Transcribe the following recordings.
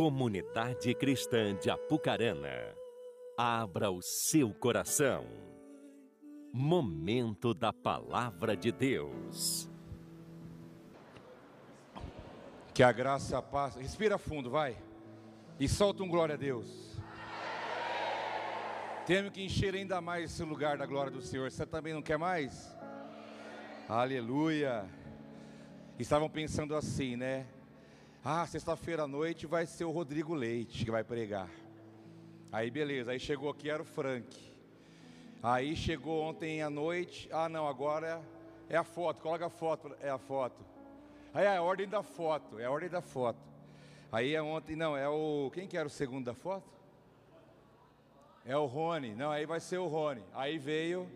Comunidade Cristã de Apucarana, abra o seu coração. Momento da Palavra de Deus. Que a graça e paz. Respira fundo, vai. E solta um glória a Deus. Temos que encher ainda mais esse lugar da glória do Senhor. Você também não quer mais? Aleluia. Estavam pensando assim, né? Ah, sexta-feira à noite vai ser o Rodrigo Leite que vai pregar. Aí beleza, aí chegou aqui era o Frank. Aí chegou ontem à noite, ah não, agora é a foto, coloca a foto, é a foto. Aí é a ordem da foto, é a ordem da foto. Aí é ontem, não, é o, quem que era o segundo da foto? É o Rony, não, aí vai ser o Rony. Aí veio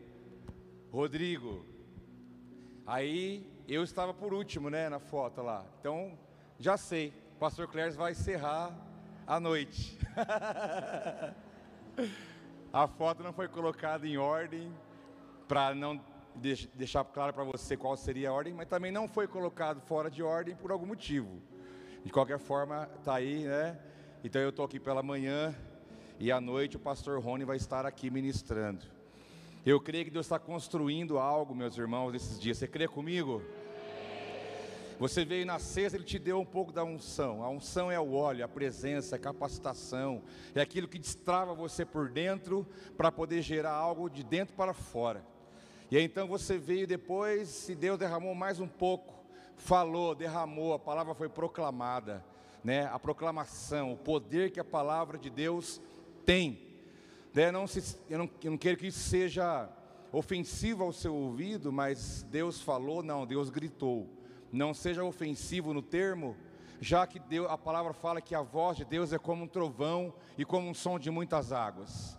Rodrigo. Aí eu estava por último, né, na foto lá. Então, já sei, o pastor Cléris vai encerrar a noite. a foto não foi colocada em ordem para não deixar claro para você qual seria a ordem, mas também não foi colocado fora de ordem por algum motivo. De qualquer forma, está aí, né? Então eu estou aqui pela manhã e à noite o pastor Rony vai estar aqui ministrando. Eu creio que Deus está construindo algo, meus irmãos, nesses dias. Você crê comigo? Você veio na sexta, ele te deu um pouco da unção. A unção é o óleo, a presença, a capacitação, é aquilo que destrava você por dentro para poder gerar algo de dentro para fora. E aí, então você veio depois, e Deus derramou mais um pouco, falou, derramou, a palavra foi proclamada, né? A proclamação, o poder que a palavra de Deus tem. Né? Não se, eu, não, eu não quero que isso seja ofensivo ao seu ouvido, mas Deus falou, não, Deus gritou não seja ofensivo no termo, já que Deus, a palavra fala que a voz de Deus é como um trovão e como um som de muitas águas.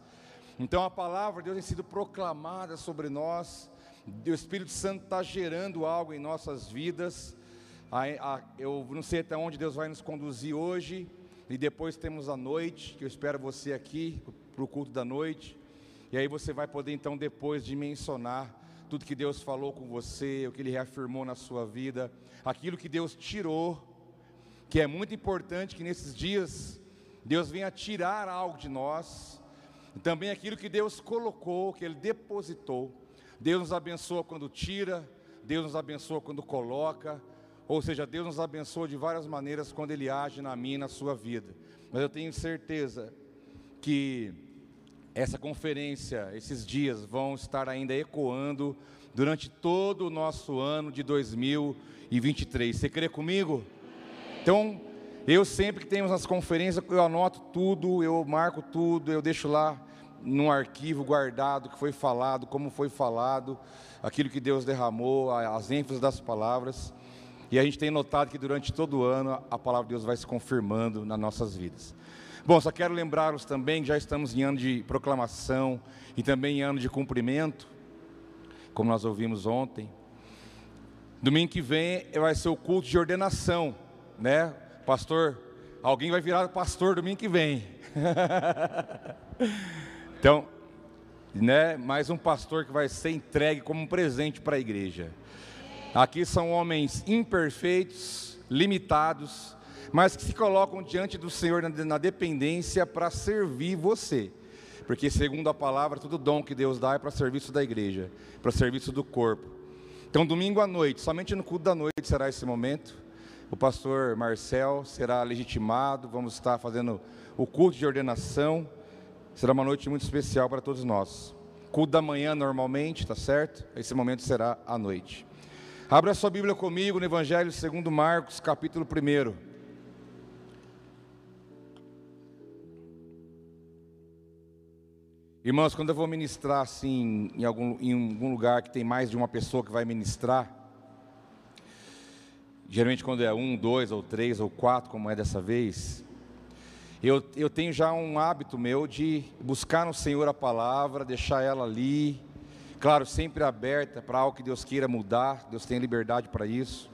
Então a palavra de Deus tem sido proclamada sobre nós, o Espírito Santo está gerando algo em nossas vidas. eu não sei até onde Deus vai nos conduzir hoje, e depois temos a noite, que eu espero você aqui para o culto da noite. E aí você vai poder então depois dimensionar tudo que Deus falou com você, o que Ele reafirmou na sua vida, aquilo que Deus tirou, que é muito importante que nesses dias Deus venha tirar algo de nós, também aquilo que Deus colocou, que Ele depositou. Deus nos abençoa quando tira, Deus nos abençoa quando coloca, ou seja, Deus nos abençoa de várias maneiras quando Ele age na minha e na sua vida. Mas eu tenho certeza que essa conferência, esses dias vão estar ainda ecoando durante todo o nosso ano de 2023. Você crê comigo? Então, eu sempre que temos as conferências, eu anoto tudo, eu marco tudo, eu deixo lá num arquivo guardado que foi falado, como foi falado, aquilo que Deus derramou, as ênfases das palavras. E a gente tem notado que durante todo o ano a palavra de Deus vai se confirmando nas nossas vidas. Bom, só quero lembrá-los também que já estamos em ano de proclamação e também em ano de cumprimento, como nós ouvimos ontem. Domingo que vem vai ser o culto de ordenação, né? Pastor, alguém vai virar pastor domingo que vem. então, né, mais um pastor que vai ser entregue como um presente para a igreja. Aqui são homens imperfeitos, limitados, mas que se colocam diante do Senhor na, dependência para servir você. Porque, segundo a palavra, todo dom que Deus dá é para serviço da igreja, para serviço do corpo. Então, domingo à noite, somente no culto da noite será esse momento. O pastor Marcel será legitimado, vamos estar fazendo o culto de ordenação. Será uma noite muito especial para todos nós. Culto da manhã normalmente, tá certo? Esse momento será à noite. Abra sua Bíblia comigo no Evangelho segundo Marcos, capítulo 1. Irmãos, quando eu vou ministrar assim, em algum, em algum lugar que tem mais de uma pessoa que vai ministrar, geralmente quando é um, dois ou três ou quatro, como é dessa vez, eu, eu tenho já um hábito meu de buscar no Senhor a palavra, deixar ela ali, claro, sempre aberta para algo que Deus queira mudar, Deus tem liberdade para isso.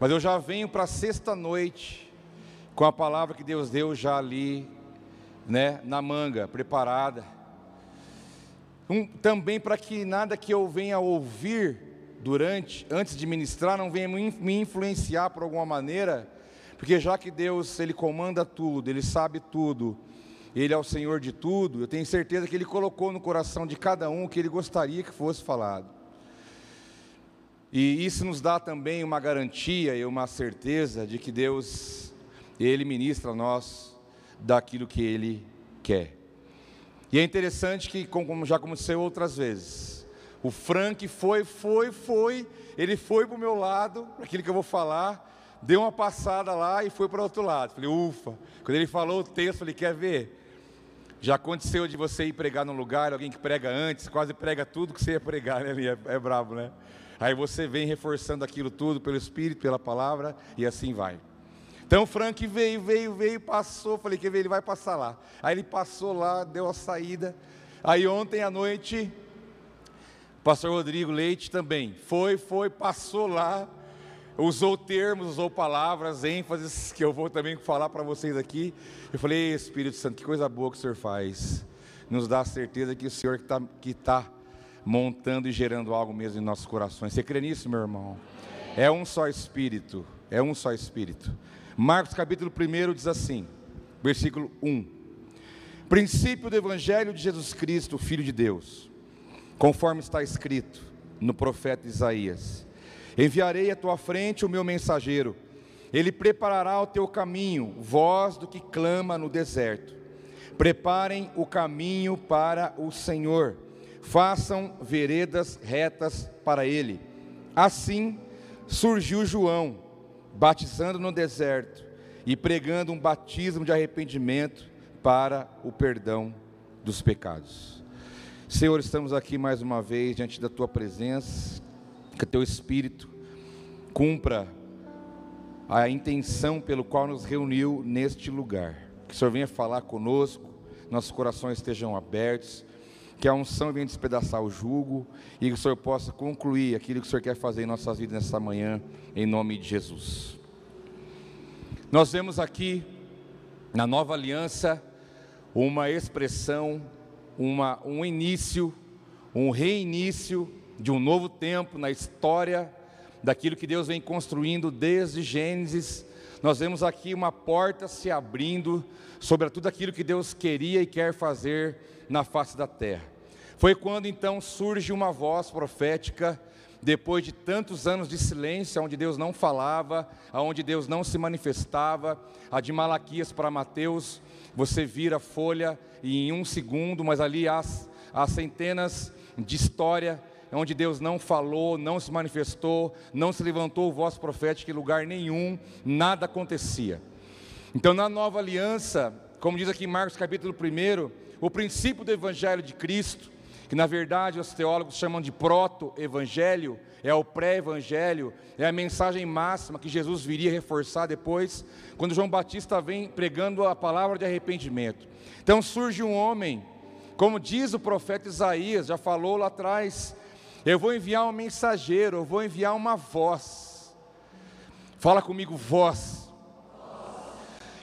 Mas eu já venho para sexta noite com a palavra que Deus deu já ali, né, na manga, preparada um, também para que nada que eu venha ouvir durante, antes de ministrar, não venha me influenciar por alguma maneira, Porque já que Deus, Ele comanda tudo, Ele sabe tudo, Ele é o Senhor de tudo, eu tenho certeza que Ele colocou no coração de cada um o que Ele gostaria que fosse falado. E isso nos dá também uma garantia e uma certeza de que Deus, Ele ministra a nós daquilo que Ele quer. E é interessante que, como já aconteceu outras vezes, o Frank foi, foi, foi, ele foi para o meu lado, aquilo que eu vou falar, deu uma passada lá e foi para o outro lado. Falei, ufa. Quando ele falou o texto, falei, quer ver? Já aconteceu de você ir pregar num lugar, alguém que prega antes, quase prega tudo que você ia pregar, né? É, é brabo, né? Aí você vem reforçando aquilo tudo pelo Espírito, pela palavra, e assim vai. Então Frank veio, veio, veio, passou. Falei, quer ver? Ele vai passar lá. Aí ele passou lá, deu a saída. Aí ontem à noite, o pastor Rodrigo Leite também foi, foi, passou lá usou termos, usou palavras, ênfases que eu vou também falar para vocês aqui. Eu falei, Espírito Santo, que coisa boa que o Senhor faz. Nos dá a certeza que o Senhor que está que tá montando e gerando algo mesmo em nossos corações. Você crê nisso, meu irmão? É um só Espírito, é um só Espírito. Marcos capítulo 1 diz assim, versículo 1. Princípio do Evangelho de Jesus Cristo, Filho de Deus, conforme está escrito no profeta Isaías. Enviarei à tua frente o meu mensageiro, ele preparará o teu caminho, voz do que clama no deserto. Preparem o caminho para o Senhor, façam veredas retas para ele. Assim surgiu João, batizando no deserto e pregando um batismo de arrependimento para o perdão dos pecados. Senhor, estamos aqui mais uma vez diante da tua presença que teu Espírito cumpra a intenção pelo qual nos reuniu neste lugar. Que o Senhor venha falar conosco, nossos corações estejam abertos, que a unção venha despedaçar o jugo e que o Senhor possa concluir aquilo que o Senhor quer fazer em nossas vidas nessa manhã, em nome de Jesus. Nós vemos aqui na nova aliança uma expressão, uma, um início, um reinício de um novo tempo na história daquilo que Deus vem construindo desde Gênesis. Nós vemos aqui uma porta se abrindo sobre tudo aquilo que Deus queria e quer fazer na face da terra. Foi quando então surge uma voz profética, depois de tantos anos de silêncio, onde Deus não falava, onde Deus não se manifestava, a de Malaquias para Mateus, você vira a folha e em um segundo, mas ali há, há centenas de história onde Deus não falou, não se manifestou, não se levantou voz profética em lugar nenhum, nada acontecia. Então, na nova aliança, como diz aqui Marcos capítulo 1, o princípio do evangelho de Cristo, que na verdade os teólogos chamam de proto-evangelho, é o pré-evangelho, é a mensagem máxima que Jesus viria reforçar depois, quando João Batista vem pregando a palavra de arrependimento. Então surge um homem, como diz o profeta Isaías, já falou lá atrás, eu vou enviar um mensageiro, eu vou enviar uma voz. Fala comigo, voz.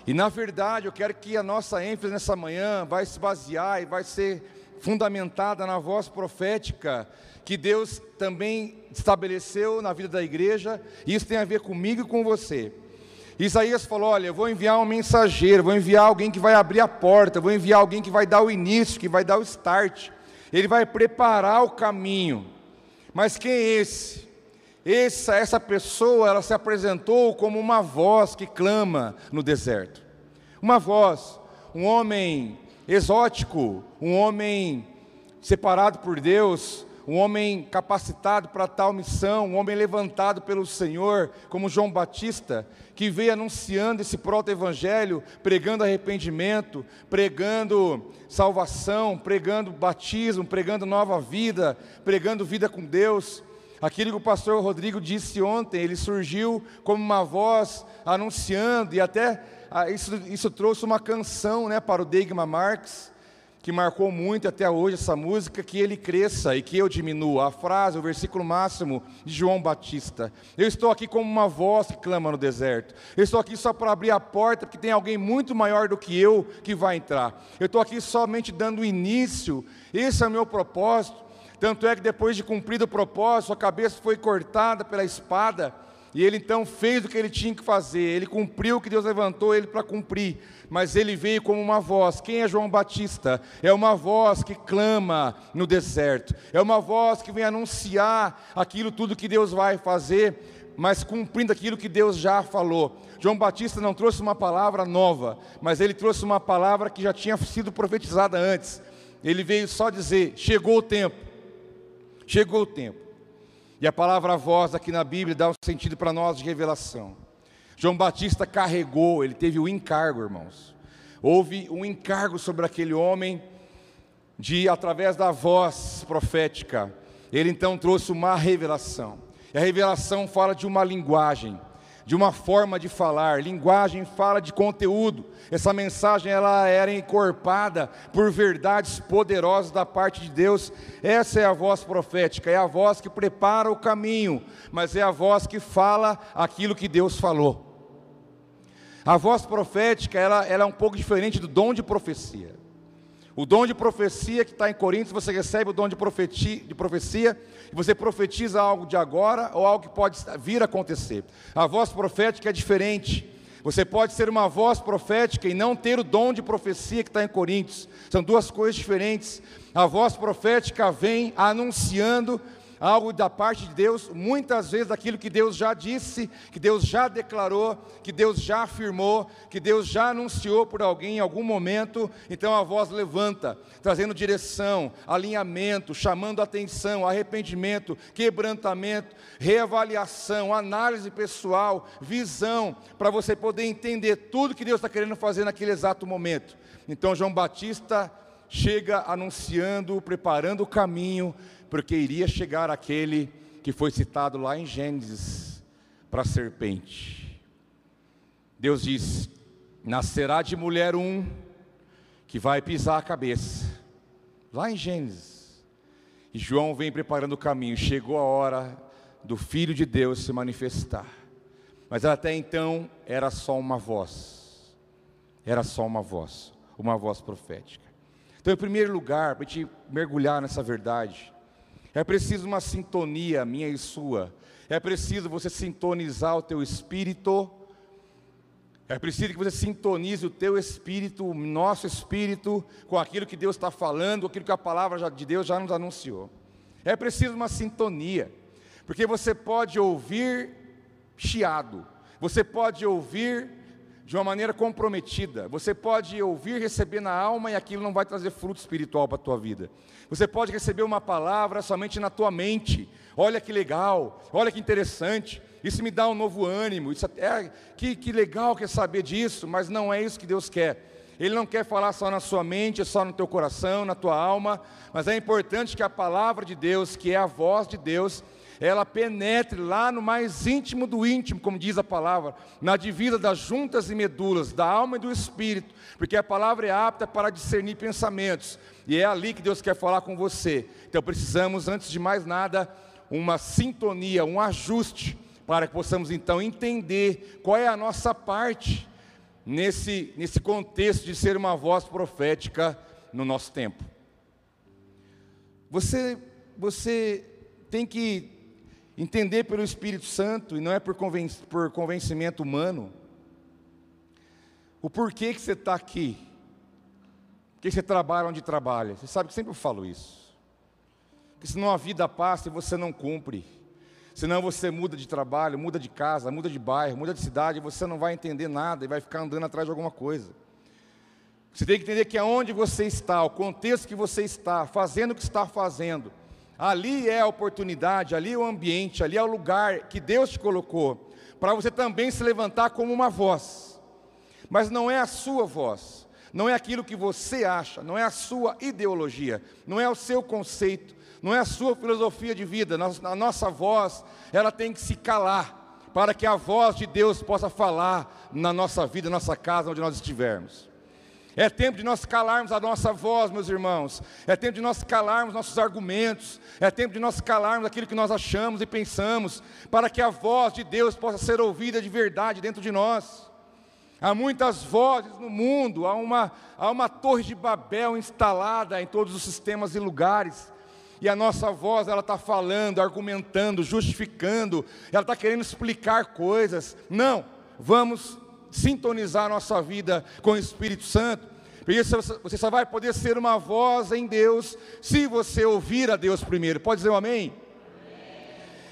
E na verdade, eu quero que a nossa ênfase nessa manhã vai se basear e vai ser fundamentada na voz profética que Deus também estabeleceu na vida da igreja, e isso tem a ver comigo e com você. Isaías falou: Olha, eu vou enviar um mensageiro, vou enviar alguém que vai abrir a porta, vou enviar alguém que vai dar o início, que vai dar o start, ele vai preparar o caminho. Mas quem é esse? Essa, essa pessoa, ela se apresentou como uma voz que clama no deserto. Uma voz, um homem exótico, um homem separado por Deus, um homem capacitado para tal missão, um homem levantado pelo Senhor, como João Batista, que veio anunciando esse proto-evangelho, pregando arrependimento, pregando salvação, pregando batismo, pregando nova vida, pregando vida com Deus. Aquilo que o pastor Rodrigo disse ontem, ele surgiu como uma voz anunciando, e até ah, isso, isso trouxe uma canção né, para o Degma Marx, que marcou muito até hoje essa música, que ele cresça e que eu diminua. A frase, o versículo máximo de João Batista. Eu estou aqui como uma voz que clama no deserto. Eu estou aqui só para abrir a porta, porque tem alguém muito maior do que eu que vai entrar. Eu estou aqui somente dando início. Esse é o meu propósito. Tanto é que depois de cumprido o propósito, a cabeça foi cortada pela espada E ele então fez o que ele tinha que fazer, ele cumpriu o que Deus levantou ele para cumprir, mas ele veio como uma voz. Quem é João Batista? É uma voz que clama no deserto, é uma voz que vem anunciar aquilo tudo que Deus vai fazer, mas cumprindo aquilo que Deus já falou. João Batista não trouxe uma palavra nova, mas ele trouxe uma palavra que já tinha sido profetizada antes. Ele veio só dizer: chegou o tempo, chegou o tempo. E a palavra voz aqui na Bíblia dá um sentido para nós de revelação. João Batista carregou, ele teve o encargo, irmãos. Houve um encargo sobre aquele homem de através da voz profética. Ele então trouxe uma revelação. E a revelação fala de uma linguagem de uma forma de falar. Linguagem fala de conteúdo. Essa mensagem ela era encorpada por verdades poderosas da parte de Deus. Essa é a voz profética, é a voz que prepara o caminho, mas é a voz que fala aquilo que Deus falou. A voz profética ela, ela é um pouco diferente do dom de profecia. O dom de profecia que está em Coríntios, você recebe o dom de, profetia, de profecia e você profetiza algo de agora ou algo que pode vir a acontecer. A voz profética é diferente. Você pode ser uma voz profética e não ter o dom de profecia que está em Coríntios. São duas coisas diferentes. A voz profética vem anunciando algo da parte de Deus, muitas vezes aquilo que Deus já disse, que Deus já declarou, que Deus já afirmou, que Deus já anunciou por alguém em algum momento, então a voz levanta, trazendo direção, alinhamento, chamando atenção, arrependimento, quebrantamento, reavaliação, análise pessoal, visão, para você poder entender tudo que Deus está querendo fazer naquele exato momento. Então João Batista chega anunciando, preparando o caminho, porque iria chegar aquele que foi citado lá em Gênesis para a serpente. Deus diz: nascerá de mulher um que vai pisar a cabeça. Lá em Gênesis. E João vem preparando o caminho. Chegou a hora do Filho de Deus se manifestar. Mas até então era só uma voz. Era só uma voz, uma voz profética. Então, em primeiro lugar, para a gente mergulhar nessa verdade, é preciso uma sintonia minha e sua. É preciso você sintonizar o teu espírito. É preciso que você sintonize o teu espírito, o nosso espírito, com aquilo que Deus está falando, aquilo que a palavra de Deus já nos anunciou. É preciso uma sintonia, porque você pode ouvir chiado, você pode ouvir de uma maneira comprometida. Você pode ouvir, receber na alma e aquilo não vai trazer fruto espiritual para a tua vida. Você pode receber uma palavra somente na tua mente. Olha que legal, olha que interessante. Isso me dá um novo ânimo. Isso é, que, que legal que é saber disso, mas não é isso que Deus quer. Ele não quer falar só na sua mente, só no teu coração, na tua alma, mas é importante que a palavra de Deus, que é a voz de Deus, ela penetre lá no mais íntimo do íntimo, como diz a palavra, na divisa das juntas e medulas, da alma e do espírito, porque a palavra é apta para discernir pensamentos, e é ali que Deus quer falar com você. Então precisamos, antes de mais nada, uma sintonia, um ajuste, para que possamos então entender qual é a nossa parte nesse, nesse contexto de ser uma voz profética no nosso tempo. Você, você tem que entender pelo Espírito Santo e não é por, conven por convencimento humano. O porquê que você está aqui, que você trabalha onde trabalha. Você sabe que sempre eu falo isso. Que senão a vida passa e você não cumpre. Senão você muda de trabalho, muda de casa, muda de bairro, muda de cidade, e você não vai entender nada e vai ficar andando atrás de alguma coisa. Você tem que entender que aonde você está, o contexto que você está, fazendo o que está fazendo, Ali é a oportunidade, ali é o ambiente, ali é o lugar que Deus te colocou, para você também se levantar como uma voz. Mas não é a sua voz, não é aquilo que você acha, não é a sua ideologia, não é o seu conceito, não é a sua filosofia de vida. A nossa voz, ela tem que se calar, para que a voz de Deus possa falar na nossa vida, na nossa casa, onde nós estivermos. É tempo de nós calarmos a nossa voz, meus irmãos. É tempo de nós calarmos nossos argumentos. É tempo de nós calarmos aquilo que nós achamos e pensamos, para que a voz de Deus possa ser ouvida de verdade dentro de nós. Há muitas vozes no mundo, há uma, há uma torre de Babel instalada em todos os sistemas e lugares. e a nossa voz ela está falando, argumentando, justificando, ela está querendo explicar coisas. Não, vamos sintonizar nossa vida com o Espírito Santo, porque você só vai poder ser uma voz em Deus se você ouvir a Deus primeiro. Pode dizer um amém? amém.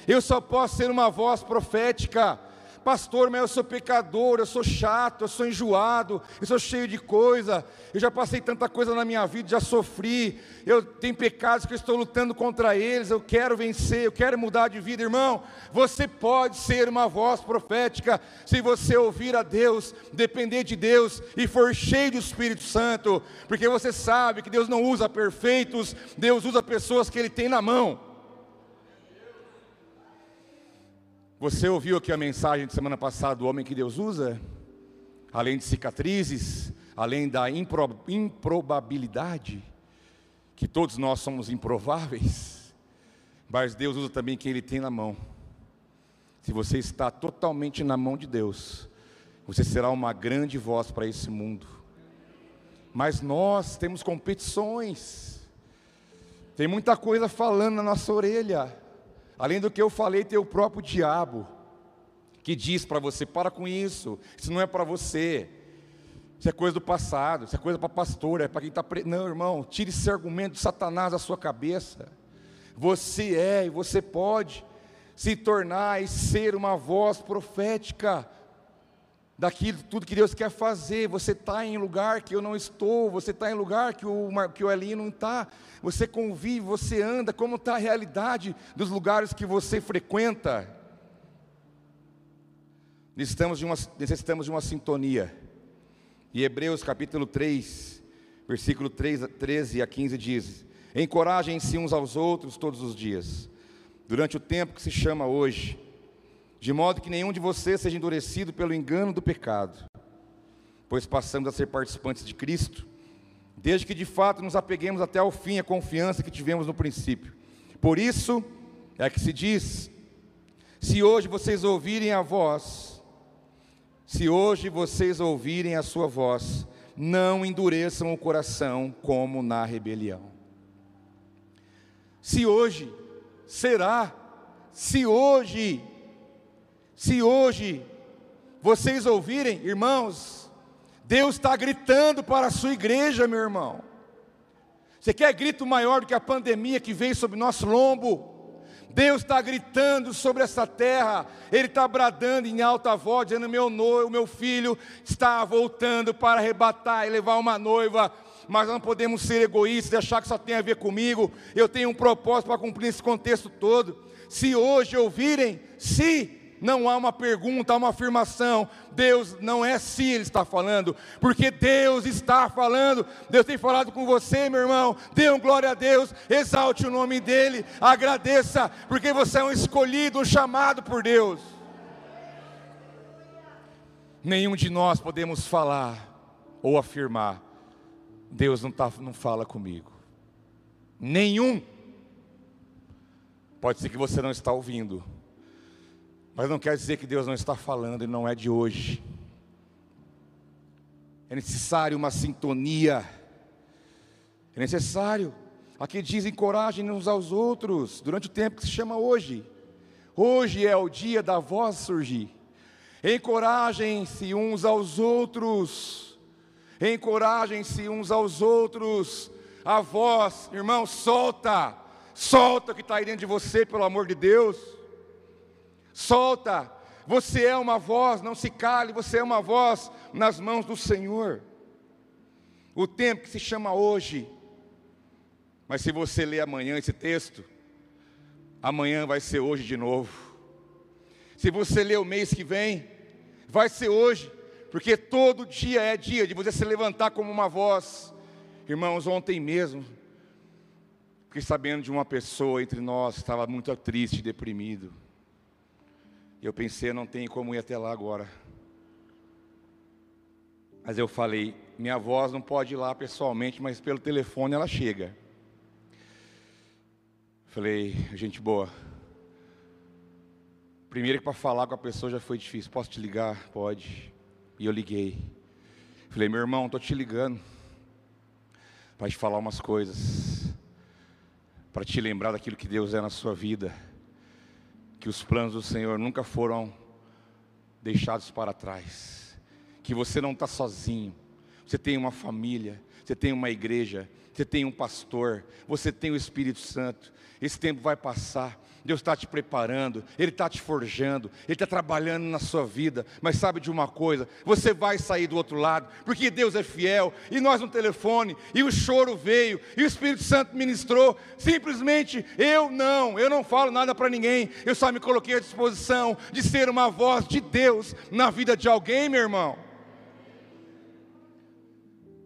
Eu só posso ser uma voz profética pastor, mas eu sou pecador, eu sou chato, eu sou enjoado, eu sou cheio de coisa, eu já passei tanta coisa na minha vida, já sofri, eu tenho pecados que eu estou lutando contra eles, eu quero vencer, eu quero mudar de vida, irmão. Você pode ser uma voz profética se você ouvir a Deus, depender de Deus e for cheio do Espírito Santo, porque você sabe que Deus não usa perfeitos, Deus usa pessoas que Ele tem na mão. Você ouviu aqui a mensagem de semana passada do homem que Deus usa? Além de cicatrizes, além da impro, improbabilidade, que todos nós somos improváveis, mas Deus usa também quem Ele tem na mão. Se você está totalmente na mão de Deus, você será uma grande voz para esse mundo. Mas nós temos competições, tem muita coisa falando na nossa orelha. Além do que eu falei, tem o próprio diabo que diz para você: para com isso, isso não é para você, isso é coisa do passado, isso é coisa para pastor, é para quem está. Pre... Não, irmão, tire esse argumento de Satanás da sua cabeça. Você é e você pode se tornar e ser uma voz profética daquilo tudo que Deus quer fazer. Você está em lugar que eu não estou, você está em lugar que o, que o Elinho não está. Você convive, você anda, como está a realidade dos lugares que você frequenta. Necessitamos de uma, necessitamos de uma sintonia. E Hebreus capítulo 3, versículo 3, 13 a 15 diz: Encorajem-se uns aos outros todos os dias, durante o tempo que se chama hoje de modo que nenhum de vocês seja endurecido pelo engano do pecado, pois passamos a ser participantes de Cristo, desde que de fato nos apeguemos até ao fim a confiança que tivemos no princípio. Por isso é que se diz: se hoje vocês ouvirem a voz, se hoje vocês ouvirem a sua voz, não endureçam o coração como na rebelião. Se hoje será, se hoje se hoje vocês ouvirem, irmãos, Deus está gritando para a sua igreja, meu irmão. Você quer grito maior do que a pandemia que veio sobre nosso lombo? Deus está gritando sobre essa terra, Ele está bradando em alta voz, dizendo: meu noivo, meu filho está voltando para arrebatar e levar uma noiva. Mas não podemos ser egoístas e achar que só tem a ver comigo. Eu tenho um propósito para cumprir esse contexto todo. Se hoje ouvirem, se não há uma pergunta, há uma afirmação. Deus não é se Ele está falando, porque Deus está falando. Deus tem falado com você, meu irmão. Dê um glória a Deus, exalte o nome dEle, agradeça, porque você é um escolhido, um chamado por Deus. Nenhum de nós podemos falar ou afirmar: Deus não, tá, não fala comigo. Nenhum. Pode ser que você não está ouvindo mas não quer dizer que Deus não está falando e não é de hoje. É necessário uma sintonia. É necessário. Aqui diz encorajem uns aos outros durante o tempo que se chama hoje. Hoje é o dia da voz surgir. Encorajem-se uns aos outros. Encorajem-se uns aos outros. A voz, irmão, solta. Solta o que está aí dentro de você, pelo amor de Deus solta. Você é uma voz, não se cale, você é uma voz nas mãos do Senhor. O tempo que se chama hoje. Mas se você ler amanhã esse texto, amanhã vai ser hoje de novo. Se você ler o mês que vem, vai ser hoje, porque todo dia é dia de você se levantar como uma voz. Irmãos, ontem mesmo, fiquei sabendo de uma pessoa entre nós que estava muito triste, deprimido. Eu pensei, não tem como ir até lá agora. Mas eu falei, minha voz não pode ir lá pessoalmente, mas pelo telefone ela chega. Falei, gente boa. Primeiro que para falar com a pessoa já foi difícil. Posso te ligar? Pode. E eu liguei. Falei, meu irmão, estou te ligando para te falar umas coisas. para te lembrar daquilo que Deus é na sua vida, que os planos do Senhor nunca foram deixados para trás, que você não está sozinho, você tem uma família, você tem uma igreja, você tem um pastor, você tem o Espírito Santo. Esse tempo vai passar, Deus está te preparando, Ele está te forjando, Ele está trabalhando na sua vida. Mas sabe de uma coisa? Você vai sair do outro lado, porque Deus é fiel. E nós no telefone, e o choro veio, e o Espírito Santo ministrou. Simplesmente eu não, eu não falo nada para ninguém. Eu só me coloquei à disposição de ser uma voz de Deus na vida de alguém, meu irmão.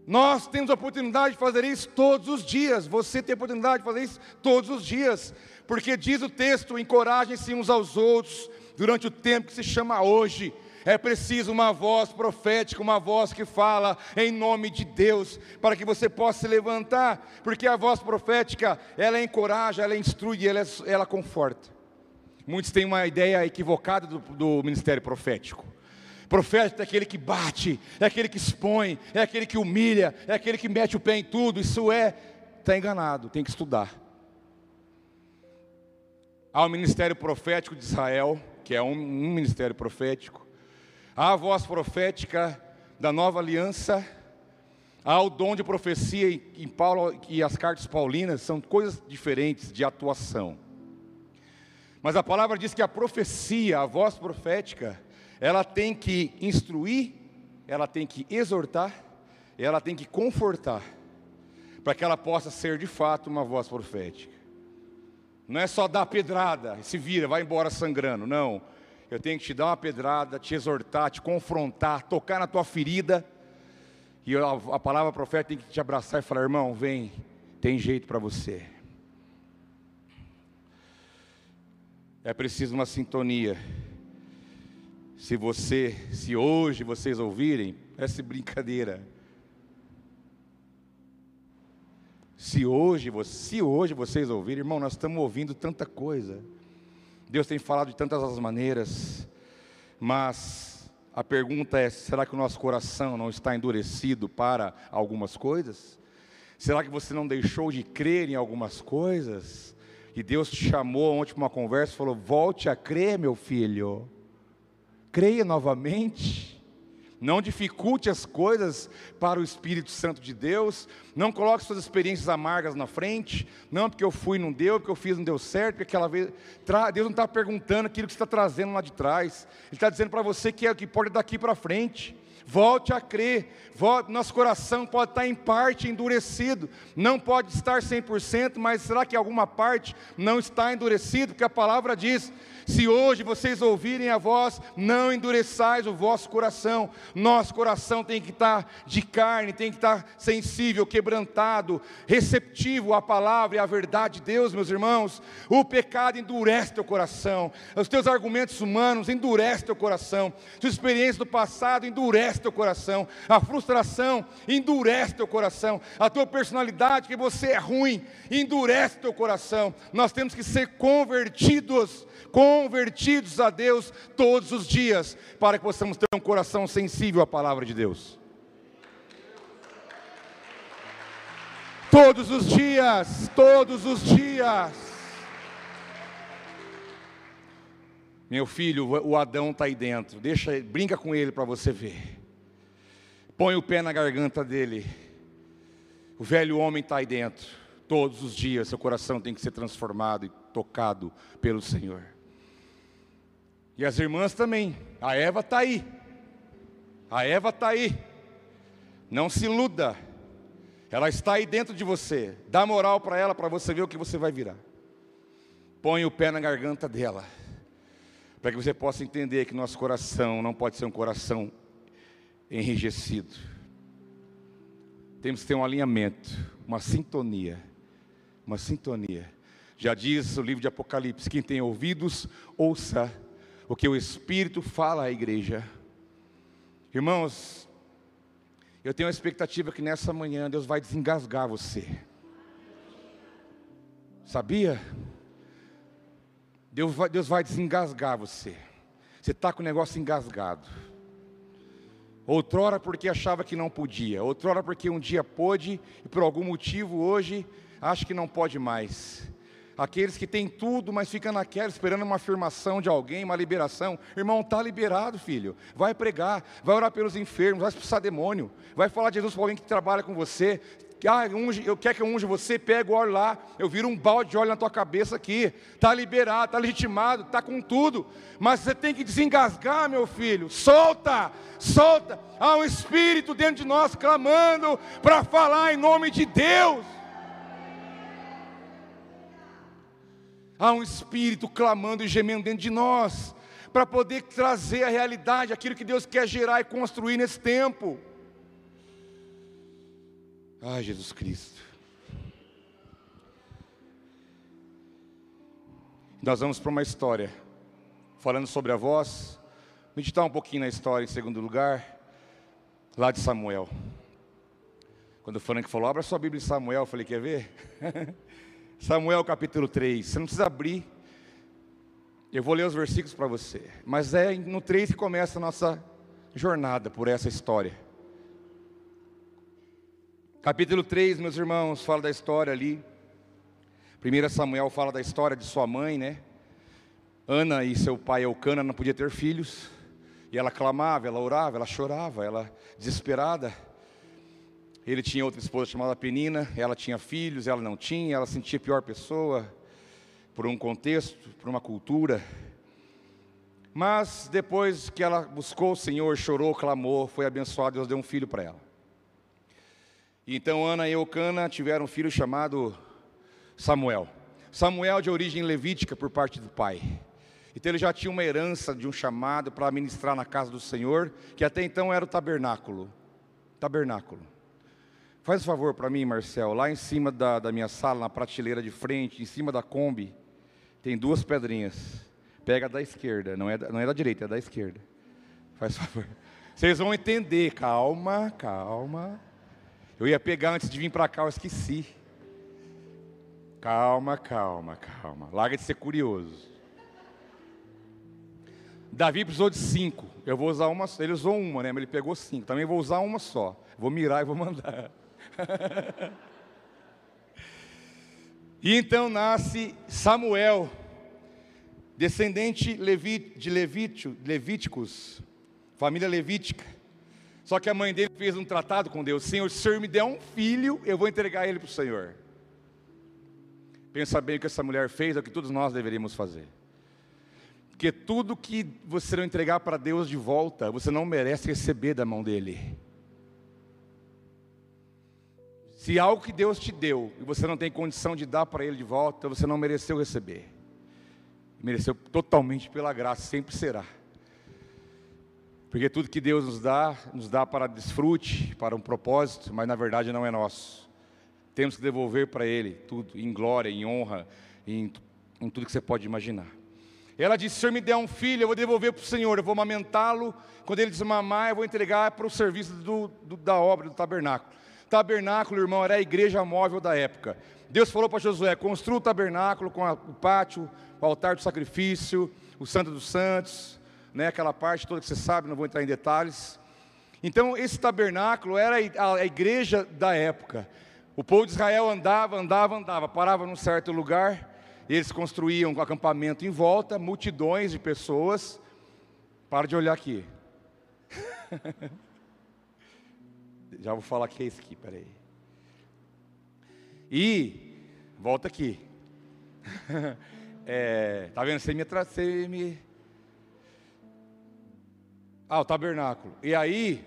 Nós temos a oportunidade de fazer isso todos os dias. Você tem a oportunidade de fazer isso todos os dias. Porque diz o texto: encorajem-se uns aos outros durante o tempo que se chama hoje. É preciso uma voz profética, uma voz que fala em nome de Deus, para que você possa se levantar, porque a voz profética, ela encoraja, ela instrui, ela, ela conforta. Muitos têm uma ideia equivocada do, do ministério profético. Profeta é aquele que bate, é aquele que expõe, é aquele que humilha, é aquele que mete o pé em tudo. Isso é, está enganado, tem que estudar. Há o ministério profético de Israel, que é um, um ministério profético. Há a voz profética da nova aliança. Há o dom de profecia em Paulo e as cartas paulinas, são coisas diferentes de atuação. Mas a palavra diz que a profecia, a voz profética, ela tem que instruir, ela tem que exortar, ela tem que confortar, para que ela possa ser de fato uma voz profética. Não é só dar pedrada, se vira, vai embora sangrando, não. Eu tenho que te dar uma pedrada, te exortar, te confrontar, tocar na tua ferida. E a, a palavra profética tem que te abraçar e falar: irmão, vem, tem jeito para você. É preciso uma sintonia. Se você, se hoje vocês ouvirem, essa brincadeira. Se hoje, se hoje vocês ouvirem, irmão, nós estamos ouvindo tanta coisa. Deus tem falado de tantas maneiras, mas a pergunta é: será que o nosso coração não está endurecido para algumas coisas? Será que você não deixou de crer em algumas coisas? E Deus te chamou ontem para uma conversa e falou: volte a crer, meu filho creia novamente. Não dificulte as coisas para o Espírito Santo de Deus. Não coloque suas experiências amargas na frente. Não porque eu fui não deu, porque eu fiz não deu certo, porque aquela vez. Deus não está perguntando aquilo que você está trazendo lá de trás. Ele está dizendo para você que é o que pode daqui para frente. Volte a crer. Volte, nosso coração pode estar em parte endurecido. Não pode estar 100%, mas será que alguma parte não está endurecido? Porque a palavra diz: se hoje vocês ouvirem a voz, não endureçais o vosso coração. Nosso coração tem que estar de carne, tem que estar sensível, quebrantado, receptivo à palavra e à verdade de Deus, meus irmãos. O pecado endurece teu coração. Os teus argumentos humanos endurecem teu coração. Sua experiência do passado endurece endurece teu coração, a frustração endurece teu coração, a tua personalidade, que você é ruim, endurece teu coração. Nós temos que ser convertidos, convertidos a Deus todos os dias, para que possamos ter um coração sensível à palavra de Deus. Todos os dias, todos os dias. Meu filho, o Adão está aí dentro. Deixa, brinca com ele para você ver. Põe o pé na garganta dele. O velho homem está aí dentro. Todos os dias seu coração tem que ser transformado e tocado pelo Senhor. E as irmãs também. A Eva está aí. A Eva está aí. Não se iluda. Ela está aí dentro de você. Dá moral para ela para você ver o que você vai virar. Põe o pé na garganta dela. Para que você possa entender que nosso coração não pode ser um coração enrijecido. Temos que ter um alinhamento, uma sintonia, uma sintonia. Já diz o livro de Apocalipse: quem tem ouvidos, ouça o que o Espírito fala à igreja. Irmãos, eu tenho a expectativa que nessa manhã Deus vai desengasgar você. Sabia? Deus vai, Deus vai desengasgar você. Você está com o negócio engasgado. Outrora porque achava que não podia, outrora porque um dia pôde e por algum motivo hoje acha que não pode mais. Aqueles que têm tudo, mas ficam naquela esperando uma afirmação de alguém, uma liberação. Irmão, está liberado, filho. Vai pregar, vai orar pelos enfermos, vai expulsar demônio, vai falar de Jesus para alguém que trabalha com você. Ah, eu quero que eu unge você, pega o óleo lá, eu viro um balde de óleo na tua cabeça aqui. Está liberado, está legitimado, está com tudo. Mas você tem que desengasgar, meu filho. Solta, solta. Há um espírito dentro de nós clamando para falar em nome de Deus. Há um espírito clamando e gemendo dentro de nós, para poder trazer a realidade, aquilo que Deus quer gerar e construir nesse tempo. Ai, Jesus Cristo. Nós vamos para uma história, falando sobre a voz, meditar um pouquinho na história em segundo lugar, lá de Samuel. Quando o Frank falou, abra sua Bíblia em Samuel, eu falei, quer ver? Samuel capítulo 3. Você não precisa abrir. Eu vou ler os versículos para você. Mas é no 3 que começa a nossa jornada por essa história. Capítulo 3, meus irmãos, fala da história ali. 1 Samuel fala da história de sua mãe, né? Ana e seu pai Eucana não podiam ter filhos. E ela clamava, ela orava, ela chorava, ela desesperada. Ele tinha outra esposa chamada Penina, ela tinha filhos, ela não tinha, ela sentia pior pessoa, por um contexto, por uma cultura. Mas depois que ela buscou o Senhor, chorou, clamou, foi abençoada, Deus deu um filho para ela. Então Ana e Eucana tiveram um filho chamado Samuel. Samuel de origem levítica por parte do pai. Então ele já tinha uma herança de um chamado para ministrar na casa do Senhor, que até então era o tabernáculo. Tabernáculo. Faz um favor para mim, Marcel, lá em cima da, da minha sala, na prateleira de frente, em cima da Kombi, tem duas pedrinhas. Pega da esquerda, não é da, não é da direita, é da esquerda. Faz favor. Vocês vão entender, calma, calma. Eu ia pegar antes de vir para cá, eu esqueci. Calma, calma, calma. Larga de ser curioso. Davi precisou de cinco. Eu vou usar uma. Ele usou uma, né? Mas ele pegou cinco. Também vou usar uma só. Vou mirar e vou mandar. e então nasce Samuel, descendente de Levíticos, família levítica. Só que a mãe dele fez um tratado com Deus: Senhor, se o Senhor me der um filho, eu vou entregar ele para o Senhor. Pensa bem o que essa mulher fez, é o que todos nós deveríamos fazer. Porque tudo que você não entregar para Deus de volta, você não merece receber da mão dele. Se algo que Deus te deu e você não tem condição de dar para Ele de volta, você não mereceu receber. Mereceu totalmente pela graça, sempre será. Porque tudo que Deus nos dá, nos dá para desfrute, para um propósito, mas na verdade não é nosso. Temos que devolver para Ele tudo, em glória, em honra, em, em tudo que você pode imaginar. Ela disse: Se o Senhor me der um filho, eu vou devolver para o Senhor, eu vou amamentá-lo. Quando ele desmamar, eu vou entregar para o serviço do, do, da obra, do tabernáculo. Tabernáculo, irmão, era a igreja móvel da época. Deus falou para Josué: construa o tabernáculo com a, o pátio, o altar do sacrifício, o Santo dos Santos, né, aquela parte toda que você sabe, não vou entrar em detalhes. Então, esse tabernáculo era a, igreja da época. O povo de Israel andava, andava, andava, parava num certo lugar, eles construíam um acampamento em volta, multidões de pessoas. Para de olhar aqui. Já vou falar que é isso aqui, peraí. E, volta aqui. é, tá vendo? Você me, você me. Ah, o tabernáculo. E aí,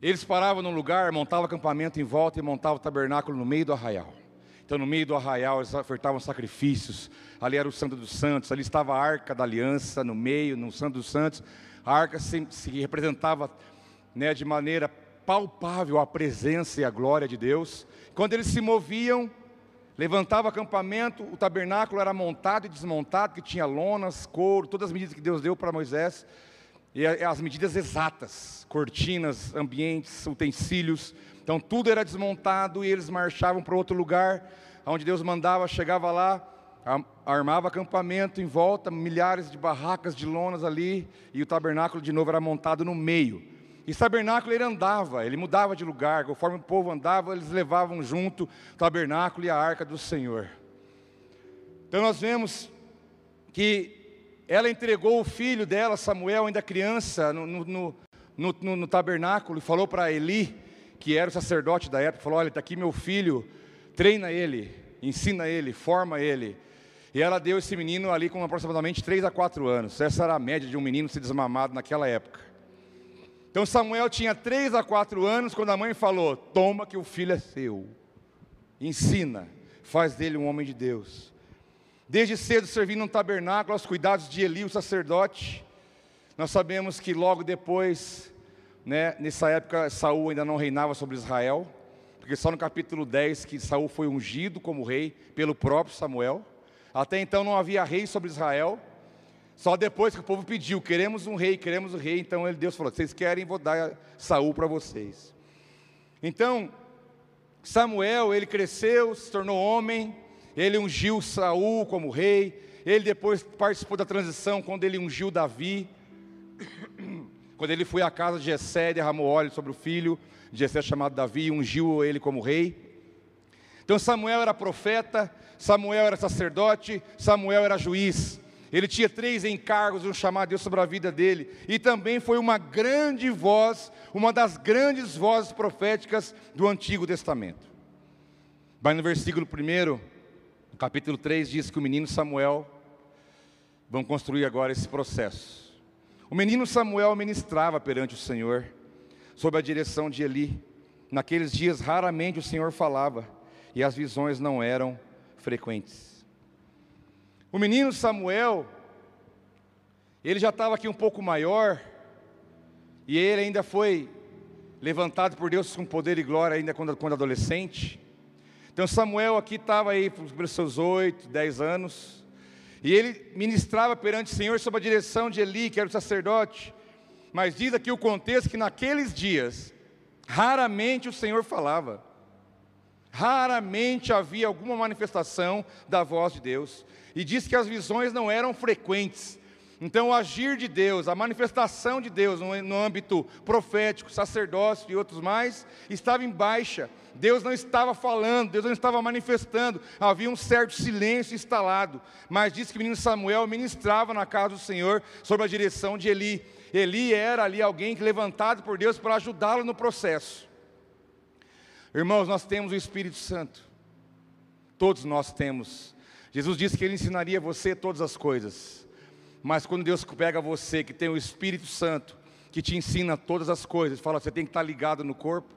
eles paravam num lugar, montavam acampamento em volta e montavam o tabernáculo no meio do arraial. Então, no meio do arraial, eles ofertavam sacrifícios. Ali era o Santo dos Santos, ali estava a arca da aliança, no meio, no Santo dos Santos. A arca se, se representava né, de maneira palpável a presença e a glória de Deus. Quando eles se moviam, levantava acampamento, o tabernáculo era montado e desmontado, que tinha lonas, couro, todas as medidas que Deus deu para Moisés, e as medidas exatas, cortinas, ambientes, utensílios. Então tudo era desmontado e eles marchavam para outro lugar, onde Deus mandava, chegava lá, armava acampamento em volta, milhares de barracas de lonas ali, e o tabernáculo de novo era montado no meio. E tabernáculo ele andava, ele mudava de lugar, conforme o povo andava, eles levavam junto o tabernáculo e a arca do Senhor. Então nós vemos que ela entregou o filho dela, Samuel, ainda criança, no, no, no, no tabernáculo, e falou para Eli, que era o sacerdote da época, falou: Olha, está aqui meu filho, treina ele, ensina ele, forma ele. E ela deu esse menino ali com aproximadamente 3 a 4 anos. Essa era a média de um menino se desmamado naquela época. Então Samuel tinha 3 a 4 anos quando a mãe falou: Toma que o filho é seu. Ensina, faz dele um homem de Deus. Desde cedo servindo no tabernáculo aos cuidados de Eli, o sacerdote. Nós sabemos que logo depois, né, nessa época, Saul ainda não reinava sobre Israel, porque só no capítulo 10 que Saul foi ungido como rei pelo próprio Samuel. Até então não havia rei sobre Israel. Só depois que o povo pediu, queremos um rei, queremos um rei, então Deus falou: vocês querem, vou dar Saul para vocês. Então, Samuel, ele cresceu, se tornou homem, ele ungiu Saul como rei, ele depois participou da transição quando ele ungiu Davi, quando ele foi à casa de Jessé, derramou óleo sobre o filho de Jessé chamado Davi e ungiu ele como rei. Então Samuel era profeta, Samuel era sacerdote, Samuel era juiz. Ele tinha três encargos, um chamado de Deus sobre a vida dele. E também foi uma grande voz, uma das grandes vozes proféticas do Antigo Testamento. Vai no versículo 1, capítulo 3, diz que o menino Samuel, vão construir agora esse processo. O menino Samuel ministrava perante o Senhor, sob a direção de Eli. Naqueles dias, raramente o Senhor falava, e as visões não eram frequentes. O menino Samuel, ele já estava aqui um pouco maior, e ele ainda foi levantado por Deus com poder e glória ainda quando, quando adolescente. Então Samuel aqui estava aí pelos seus oito, dez anos, e ele ministrava perante o Senhor sob a direção de Eli, que era o sacerdote. Mas diz aqui o contexto que naqueles dias, raramente o Senhor falava. Raramente havia alguma manifestação da voz de Deus e diz que as visões não eram frequentes. Então, o agir de Deus, a manifestação de Deus no, âmbito profético, sacerdócio e outros mais, estava em baixa. Deus não estava falando, Deus não estava manifestando, havia um certo silêncio instalado. Mas diz que o menino Samuel ministrava na casa do Senhor, sob a direção de Eli. Eli era ali alguém levantado por Deus para ajudá-lo no processo. Irmãos, nós temos o Espírito Santo, todos nós temos Jesus disse que Ele ensinaria você todas as coisas. Mas quando Deus pega você, que tem o Espírito Santo, que te ensina todas as coisas, fala, você tem que estar ligado no corpo,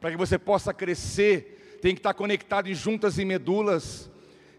para que você possa crescer, tem que estar conectado em juntas e medulas.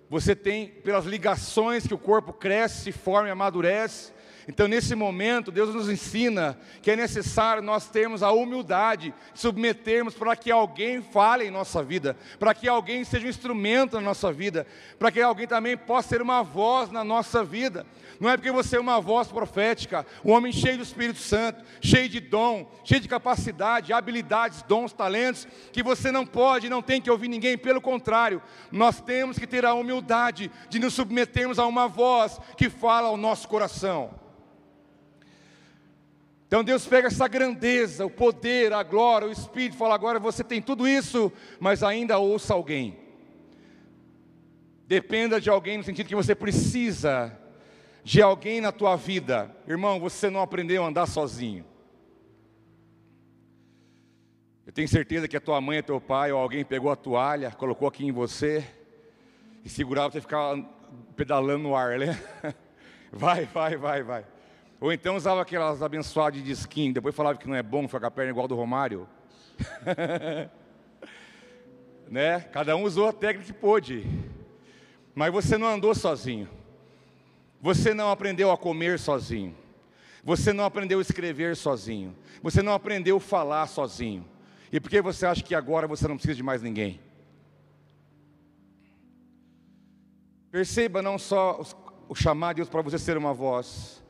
Você tem, pelas ligações que o corpo cresce, forma e amadurece, então, nesse momento, Deus nos ensina que é necessário nós termos a humildade, submetermos para que alguém fale em nossa vida, para que alguém seja um instrumento na nossa vida, para que alguém também possa ser uma voz na nossa vida. Não é porque você é uma voz profética, um homem cheio do Espírito Santo, cheio de dom, cheio de capacidade, habilidades, dons, talentos, que você não pode, não tem que ouvir ninguém, pelo contrário, nós temos que ter a humildade de nos submetermos a uma voz que fala ao nosso coração. Então Deus pega essa grandeza, o poder, a glória, o Espírito, fala: agora você tem tudo isso, mas ainda ouça alguém. Dependa de alguém no sentido que você precisa de alguém na tua vida. Irmão, você não aprendeu a andar sozinho. Eu tenho certeza que a tua mãe, teu pai ou alguém pegou a toalha, colocou aqui em você e segurava você ficar pedalando no ar, né? Vai, vai, vai, vai. Ou então usava aquelas abençoadas de skin, depois falava que não é bom ficar com a perna igual do Romário. né? Cada um usou a técnica que pôde. Mas você não andou sozinho. Você não aprendeu a comer sozinho. Você não aprendeu a escrever sozinho. Você não aprendeu a falar sozinho. E por que você acha que agora você não precisa de mais ninguém? Perceba não só o chamar de Deus para você ser uma voz,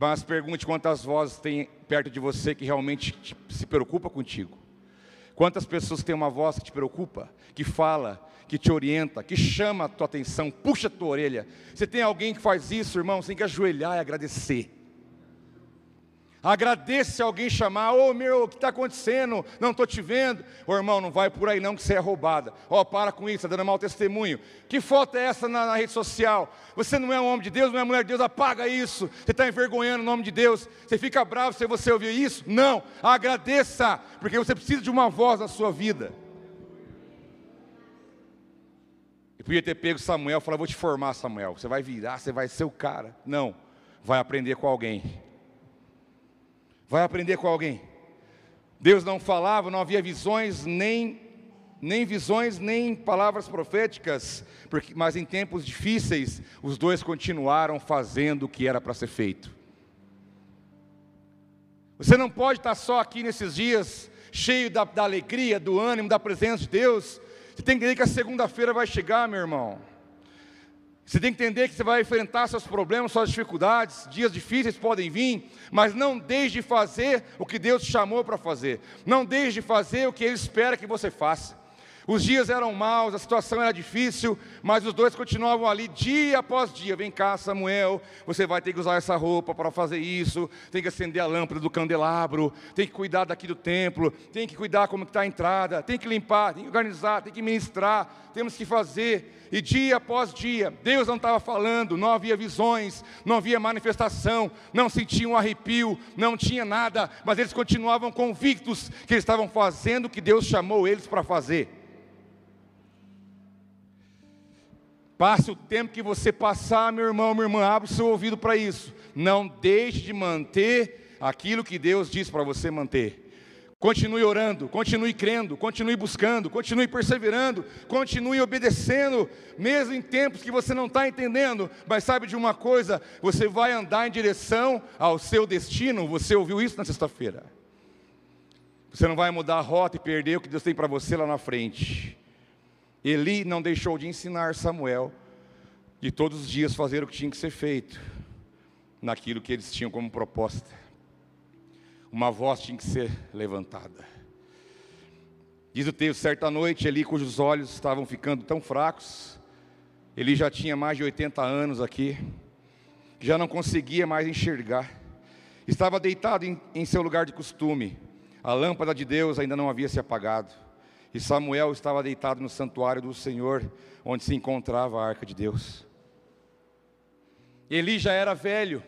mas pergunte quantas vozes tem perto de você que realmente te, se preocupa contigo. Quantas pessoas têm uma voz que te preocupa, que fala, que te orienta, que chama a tua atenção, puxa a tua orelha. Você tem alguém que faz isso, irmão, você tem que ajoelhar e agradecer. Agradeça alguém chamar, ô oh, meu, o que está acontecendo? Não estou te vendo. Ô irmão, não vai por aí não que você é roubada. Ó, oh, para com isso, está dando mau testemunho. Que foto é essa na, na, rede social? Você não é um homem de Deus, não é mulher de Deus, apaga isso. Você está envergonhando o nome de Deus. Você fica bravo se você ouvir isso? Não, agradeça, porque você precisa de uma voz na sua vida. E podia ter pego Samuel e falar, vou te formar, Samuel. Você vai virar, você vai ser o cara. Não, vai aprender com alguém vai aprender com alguém. Deus não falava, não havia visões, nem, nem visões, nem palavras proféticas, porque, mas em tempos difíceis, os dois continuaram fazendo o que era para ser feito. Você não pode estar só aqui nesses dias, cheio da, da alegria, do ânimo, da presença de Deus. Você tem que entender que a segunda-feira vai chegar, meu irmão. Você tem que entender que você vai enfrentar seus problemas, suas dificuldades, dias difíceis podem vir, mas não deixe de fazer o que Deus te chamou para fazer. Não deixe de fazer o que Ele espera que você faça. Os dias eram maus, a situação era difícil, mas os dois continuavam ali dia após dia. Vem cá, Samuel, você vai ter que usar essa roupa para fazer isso, tem que acender a lâmpada do candelabro, tem que cuidar daqui do templo, tem que cuidar como está a entrada, tem que limpar, tem que organizar, tem que ministrar, temos que fazer. E dia após dia, Deus não estava falando, não havia visões, não havia manifestação, não sentiam um arrepio, não tinha nada, mas eles continuavam convictos que eles estavam fazendo o que Deus chamou eles para fazer. Passe o tempo que você passar, meu irmão, minha irmã, abre o seu ouvido para isso. Não deixe de manter aquilo que Deus diz para você manter. Continue orando, continue crendo, continue buscando, continue perseverando, continue obedecendo, mesmo em tempos que você não está entendendo. Mas sabe de uma coisa? Você vai andar em direção ao seu destino. Você ouviu isso na sexta-feira? Você não vai mudar a rota e perder o que Deus tem para você lá na frente. Eli não deixou de ensinar Samuel de todos os dias fazer o que tinha que ser feito, naquilo que eles tinham como proposta. Uma voz tinha que ser levantada. Diz o texto, certa noite, Eli, cujos olhos estavam ficando tão fracos, ele já tinha mais de 80 anos aqui, já não conseguia mais enxergar, estava deitado em, em seu lugar de costume, a lâmpada de Deus ainda não havia se apagado. E Samuel estava deitado no santuário do Senhor, onde se encontrava a arca de Deus. Eli já era velho,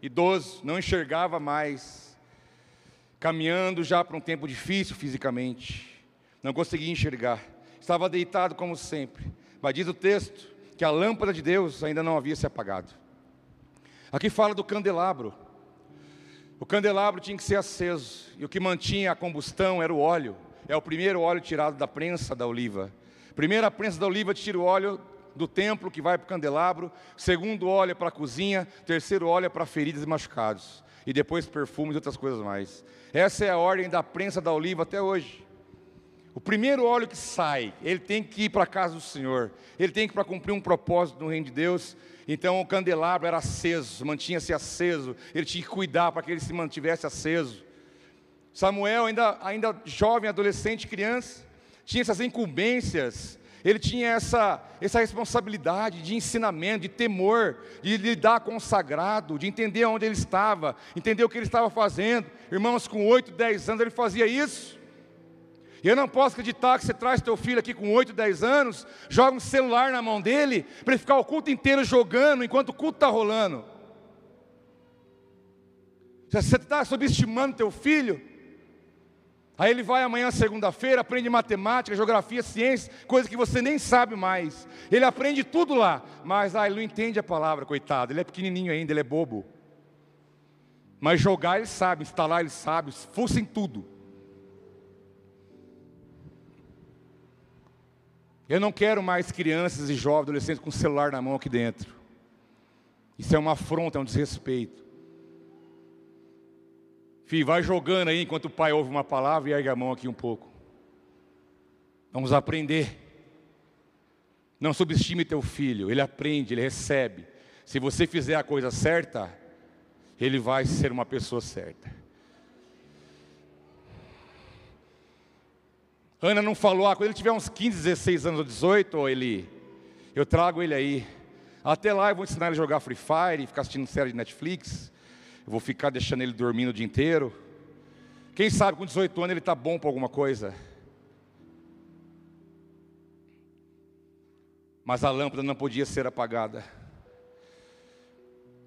idoso, não enxergava mais, caminhando já para um tempo difícil fisicamente, não conseguia enxergar, estava deitado como sempre, mas diz o texto que a lâmpada de Deus ainda não havia se apagado. Aqui fala do candelabro. O candelabro tinha que ser aceso, e o que mantinha a combustão era o óleo é o primeiro óleo tirado da prensa da oliva. Primeiro a prensa da oliva tira o óleo do templo que vai para o candelabro, segundo óleo é para a cozinha, terceiro óleo é para feridas e machucados, e depois perfumes e outras coisas mais. Essa é a ordem da prensa da oliva até hoje. O primeiro óleo que sai, ele tem que ir para a casa do Senhor, ele tem que ir para cumprir um propósito no reino de Deus. Então o candelabro era aceso, mantinha-se aceso, ele tinha que cuidar para que ele se mantivesse aceso. Samuel, ainda, ainda jovem, adolescente, criança, tinha essas incumbências, ele tinha essa, essa responsabilidade de ensinamento, de temor, de lidar com o sagrado, de entender onde ele estava, entender o que ele estava fazendo. Irmãos, com 8, 10 anos ele fazia isso. E eu não posso acreditar que você traz teu filho aqui com 8, 10 anos, joga um celular na mão dele, para ele ficar o culto inteiro jogando enquanto o culto está rolando. Você está subestimando teu filho? Aí ele vai amanhã, segunda-feira, aprende matemática, geografia, ciência, coisa que você nem sabe mais. Ele aprende tudo lá, mas ah, ele não entende a palavra, coitado. Ele é pequenininho ainda, ele é bobo. Mas jogar ele sabe, instalar ele sabe, fosse em tudo. Eu não quero mais crianças e jovens, adolescentes com celular na mão aqui dentro. Isso é uma afronta, é um desrespeito. Filho, vai jogando aí enquanto o pai ouve uma palavra e ergue a mão aqui um pouco. Vamos aprender. Não subestime teu filho, ele aprende, ele recebe. Se você fizer a coisa certa, ele vai ser uma pessoa certa. Ana não falou, ah, quando ele tiver uns 15, 16 anos ou 18, ou ele, eu trago ele aí. Até lá eu vou ensinar ele a jogar Free Fire, ficar assistindo série de Netflix. Eu vou ficar deixando ele dormindo o dia inteiro. Quem sabe com 18 anos ele está bom para alguma coisa. Mas a lâmpada não podia ser apagada.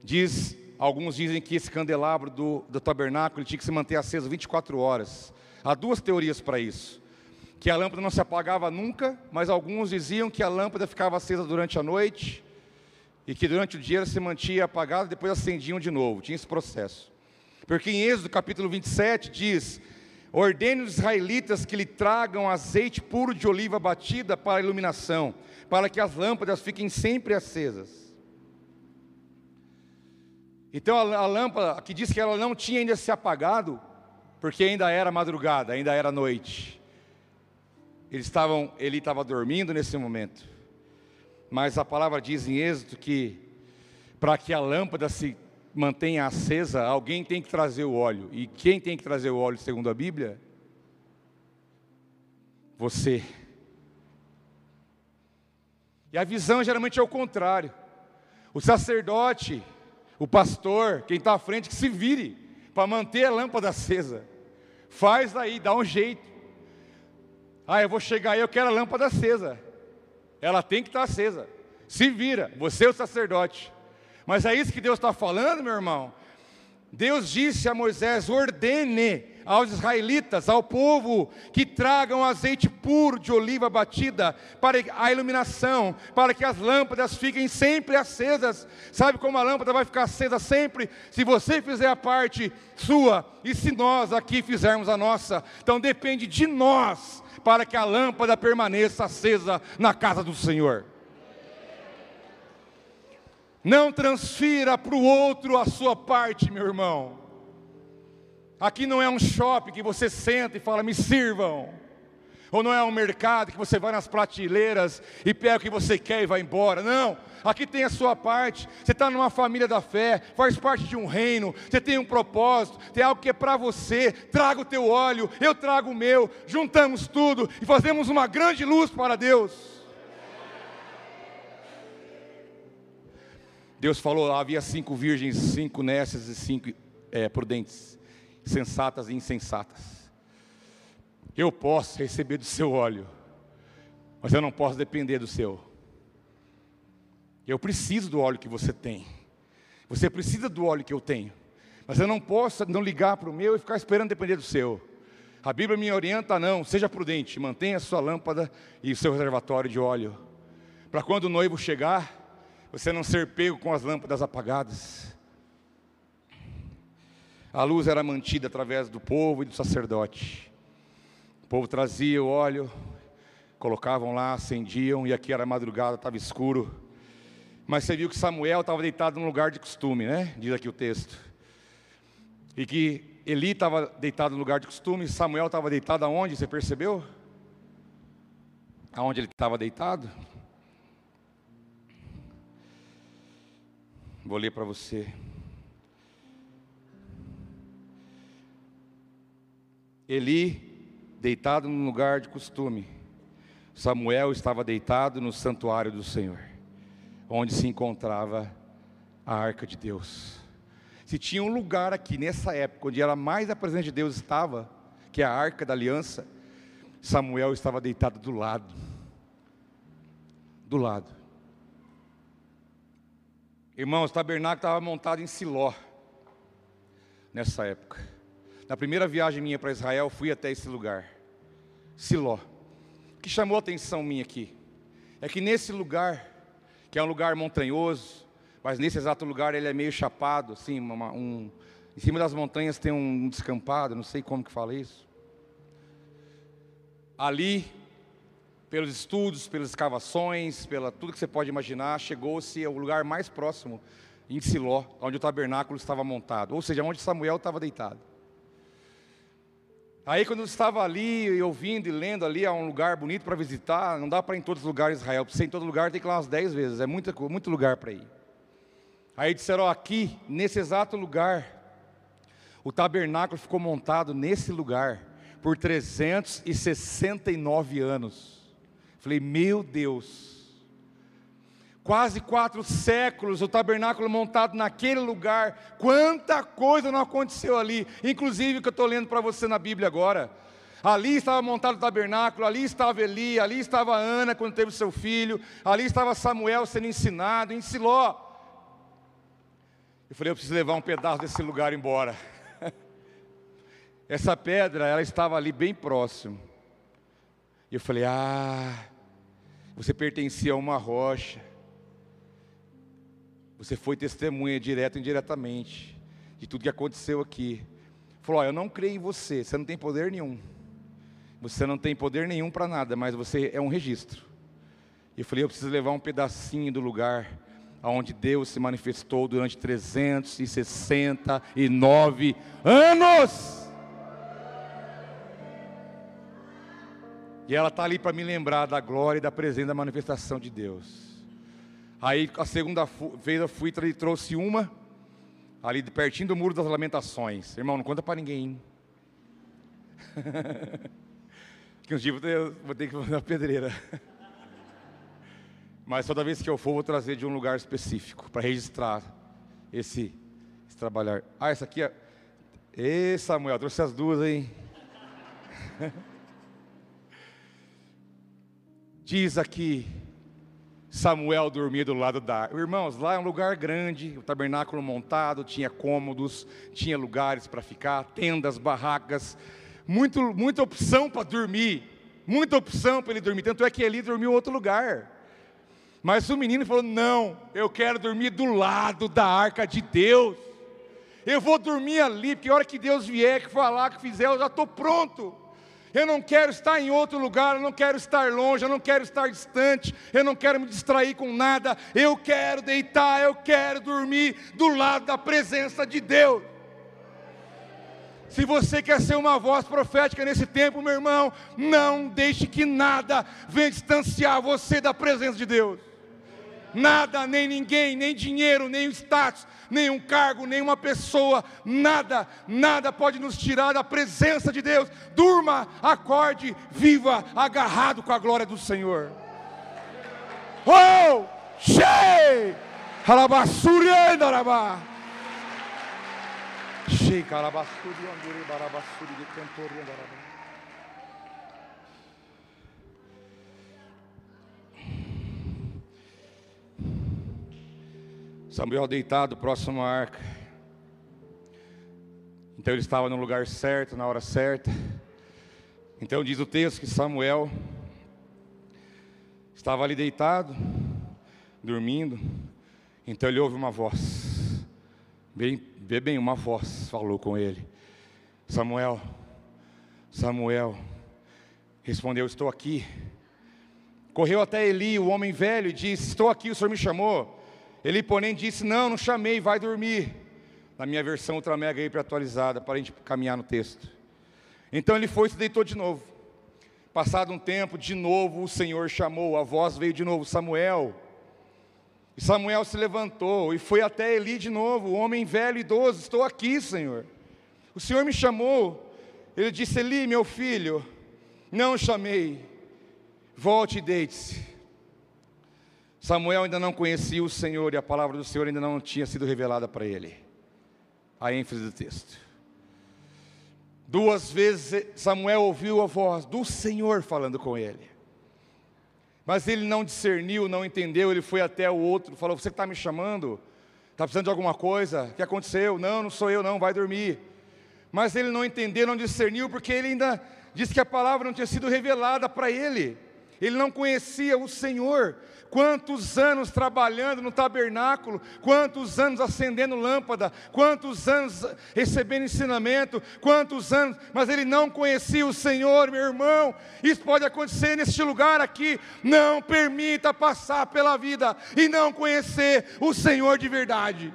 Diz, alguns dizem que esse candelabro do, do tabernáculo tinha que se manter aceso 24 horas. Há duas teorias para isso. Que a lâmpada não se apagava nunca, mas alguns diziam que a lâmpada ficava acesa durante a noite e que durante o dia ela se mantinha apagada, depois acendiam de novo. Tinha esse processo. Porque em Êxodo capítulo 27 diz: Ordene os israelitas que lhe tragam azeite puro de oliva batida para a iluminação, para que as lâmpadas fiquem sempre acesas. Então a, a lâmpada, que diz que ela não tinha ainda se apagado, porque ainda era madrugada, ainda era noite. Eles estavam, ele estava dormindo nesse momento. Mas a palavra diz em Êxodo que para que a lâmpada se mantenha acesa, alguém tem que trazer o óleo. E quem tem que trazer o óleo, segundo a Bíblia? Você. E a visão geralmente é o contrário. O sacerdote, o pastor, quem está à frente, que se vire para manter a lâmpada acesa. Faz aí, dá um jeito. Ah, eu vou chegar aí, eu quero a lâmpada acesa. Ela tem que estar acesa. Se vira, você é o sacerdote. Mas é isso que Deus está falando, meu irmão. Deus disse a Moisés: ordene aos israelitas, ao povo, que tragam azeite puro de oliva batida para a iluminação, para que as lâmpadas fiquem sempre acesas. Sabe como a lâmpada vai ficar acesa sempre? Se você fizer a parte sua e se nós aqui fizermos a nossa. Então depende de nós para que a lâmpada permaneça acesa na casa do Senhor. Não transfira para o outro a sua parte, meu irmão. Aqui não é um shopping que você senta e fala, me sirvam. Ou não é um mercado que você vai nas prateleiras e pega o que você quer e vai embora. Não, aqui tem a sua parte. Você está numa família da fé, faz parte de um reino, você tem um propósito, tem algo que é para você. Traga o teu óleo, eu trago o meu, juntamos tudo e fazemos uma grande luz para Deus. Deus falou: havia cinco virgens, cinco nécias e cinco é, prudentes sensatas e insensatas. Eu posso receber do seu óleo, mas eu não posso depender do seu. Eu preciso do óleo que você tem. Você precisa do óleo que eu tenho. Mas eu não posso não ligar para o meu e ficar esperando depender do seu. A Bíblia me orienta, não, seja prudente, mantenha a sua lâmpada e o seu reservatório de óleo. Para quando o noivo chegar, você não ser pego com as lâmpadas apagadas. A luz era mantida através do povo e do sacerdote. Povo trazia o óleo, colocavam lá, acendiam, e aqui era madrugada, estava escuro. Mas você viu que Samuel estava deitado num lugar de costume, né? Diz aqui o texto. E que Eli estava deitado no lugar de costume, Samuel estava deitado aonde? Você percebeu? Aonde ele estava deitado? Vou ler para você. Eli deitado no lugar de costume. Samuel estava deitado no santuário do Senhor, onde se encontrava a arca de Deus. Se tinha um lugar aqui nessa época onde era mais a presença de Deus estava, que é a arca da aliança, Samuel estava deitado do lado. Do lado. Irmãos, o tabernáculo estava montado em Siló nessa época. Na primeira viagem minha para Israel, fui até esse lugar, Siló. O que chamou a atenção minha aqui é que nesse lugar, que é um lugar montanhoso, mas nesse exato lugar ele é meio chapado, assim, uma, um, em cima das montanhas tem um descampado, não sei como que fala isso. Ali, pelos estudos, pelas escavações, pela tudo que você pode imaginar, chegou-se ao lugar mais próximo, em Siló, onde o tabernáculo estava montado, ou seja, onde Samuel estava deitado. Aí quando eu estava ali, ouvindo e lendo ali, há um lugar bonito para visitar, não dá para ir em todos os lugares de Israel, para você ir em todo lugar tem que ir lá umas dez vezes, é muito, muito lugar para ir. Aí disseram, ó, aqui, nesse exato lugar, o tabernáculo ficou montado nesse lugar, por 369 anos. Falei, meu Deus, Quase quatro séculos, o tabernáculo montado naquele lugar. Quanta coisa não aconteceu ali. Inclusive o que eu estou lendo para você na Bíblia agora. Ali estava montado o tabernáculo, ali estava Eli, ali estava Ana quando teve seu filho, ali estava Samuel sendo ensinado, em Siló. Eu falei, eu preciso levar um pedaço desse lugar embora. Essa pedra, ela estava ali bem próximo. E eu falei, ah, você pertencia a uma rocha. Você foi testemunha direto e indiretamente de tudo que aconteceu aqui. Falou, oh, eu não creio em você, você não tem poder nenhum. Você não tem poder nenhum para nada, mas você é um registro. E eu falei, eu preciso levar um pedacinho do lugar onde Deus se manifestou durante 369 anos. E ela está ali para me lembrar da glória e da presença da manifestação de Deus. Aí a segunda vez eu fui e trouxe uma, ali pertinho do muro das lamentações. Irmão, não conta para ninguém. que um dia vou ter, vou ter que fazer a pedreira. Mas toda vez que eu for, vou trazer de um lugar específico para registrar esse, esse, trabalhar. Ah, essa aqui é. Ê, Samuel, trouxe as duas, hein? Diz aqui, Samuel dormia do lado da. Irmãos, lá é um lugar grande, o tabernáculo montado, tinha cômodos, tinha lugares para ficar, tendas, barracas muito, muita opção para dormir, muita opção para ele dormir. Tanto é que ele dormiu em outro lugar. Mas o menino falou: Não, eu quero dormir do lado da arca de Deus. Eu vou dormir ali, porque a hora que Deus vier, que falar, que fizer, eu já estou pronto. Eu não quero estar em outro lugar, eu não quero estar longe, eu não quero estar distante, eu não quero me distrair com nada. Eu quero deitar, eu quero dormir do lado da presença de Deus. Se você quer ser uma voz profética nesse tempo, meu irmão, não deixe que nada venha distanciar você da presença de Deus. Nada, nem ninguém, nem dinheiro, nem status, nem um cargo, nem uma pessoa, nada, nada pode nos tirar da presença de Deus. Durma, acorde, viva, agarrado com a glória do Senhor. Oh, cheio! Alabassurienda, alabassurienda. Shei carabasturi anduri barabasturi de Samuel deitado próximo à arca. Então ele estava no lugar certo, na hora certa. Então diz o texto que Samuel estava ali deitado, dormindo. Então ele ouve uma voz, bem Vê bem, uma voz falou com ele: Samuel, Samuel, respondeu: Estou aqui. Correu até Eli, o homem velho, e disse: Estou aqui, o senhor me chamou. Eli, porém, disse: Não, não chamei, vai dormir. Na minha versão ultra mega hiper atualizada, para a gente caminhar no texto. Então ele foi e se deitou de novo. Passado um tempo, de novo o Senhor chamou, a voz veio de novo: Samuel. E Samuel se levantou e foi até Eli de novo, o homem velho e idoso, estou aqui, Senhor. O Senhor me chamou. Ele disse: Eli, meu filho, não chamei. Volte e deite-se. Samuel ainda não conhecia o Senhor e a palavra do Senhor ainda não tinha sido revelada para ele. A ênfase do texto. Duas vezes Samuel ouviu a voz do Senhor falando com ele. Mas ele não discerniu, não entendeu, ele foi até o outro, falou: Você está me chamando? Está precisando de alguma coisa? O que aconteceu? Não, não sou eu, não, vai dormir. Mas ele não entendeu, não discerniu, porque ele ainda disse que a palavra não tinha sido revelada para ele. Ele não conhecia o Senhor. Quantos anos trabalhando no tabernáculo, quantos anos acendendo lâmpada, quantos anos recebendo ensinamento, quantos anos, mas ele não conhecia o Senhor, meu irmão. Isso pode acontecer neste lugar aqui. Não permita passar pela vida e não conhecer o Senhor de verdade.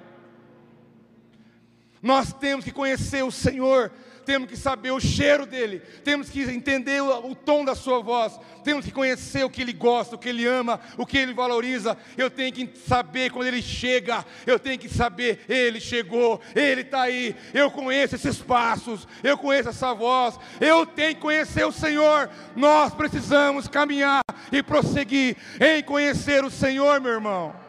Nós temos que conhecer o Senhor temos que saber o cheiro dele, temos que entender o, o, tom da sua voz, temos que conhecer o que ele gosta, o que ele ama, o que ele valoriza. Eu tenho que saber quando ele chega, eu tenho que saber, ele chegou, ele está aí, eu conheço esses passos, eu conheço essa voz, eu tenho que conhecer o Senhor. Nós precisamos caminhar e prosseguir em conhecer o Senhor, meu irmão.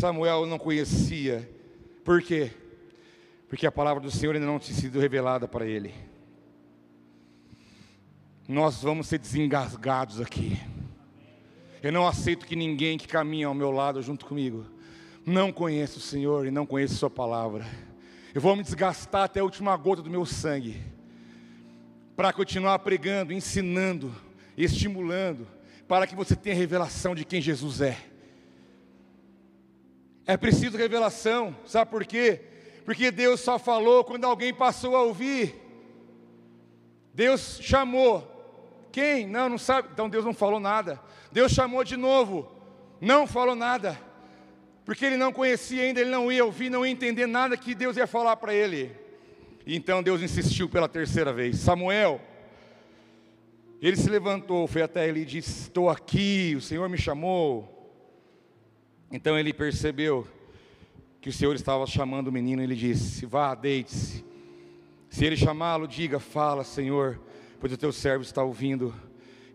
Samuel não conhecia, por quê? Porque a palavra do Senhor ainda não tinha sido revelada para ele. Nós vamos ser desengasgados aqui. Eu não aceito que ninguém que caminha ao meu lado junto comigo não conheça o Senhor e não conheça Sua palavra. Eu vou me desgastar até a última gota do meu sangue para continuar pregando, ensinando, estimulando, para que você tenha revelação de quem Jesus é. É preciso revelação, sabe por quê? Porque Deus só falou quando alguém passou a ouvir. Deus chamou. Quem? Não, não sabe. Então Deus não falou nada. Deus chamou de novo. Não falou nada. Porque ele não conhecia ainda, ele não ia ouvir, não ia entender nada que Deus ia falar para ele. Então Deus insistiu pela terceira vez: Samuel. Ele se levantou, foi até ele e disse: Estou aqui, o Senhor me chamou. Então ele percebeu que o Senhor estava chamando o menino, ele disse: Vá, deite-se. Se ele chamá-lo, diga: Fala, Senhor, pois o teu servo está ouvindo.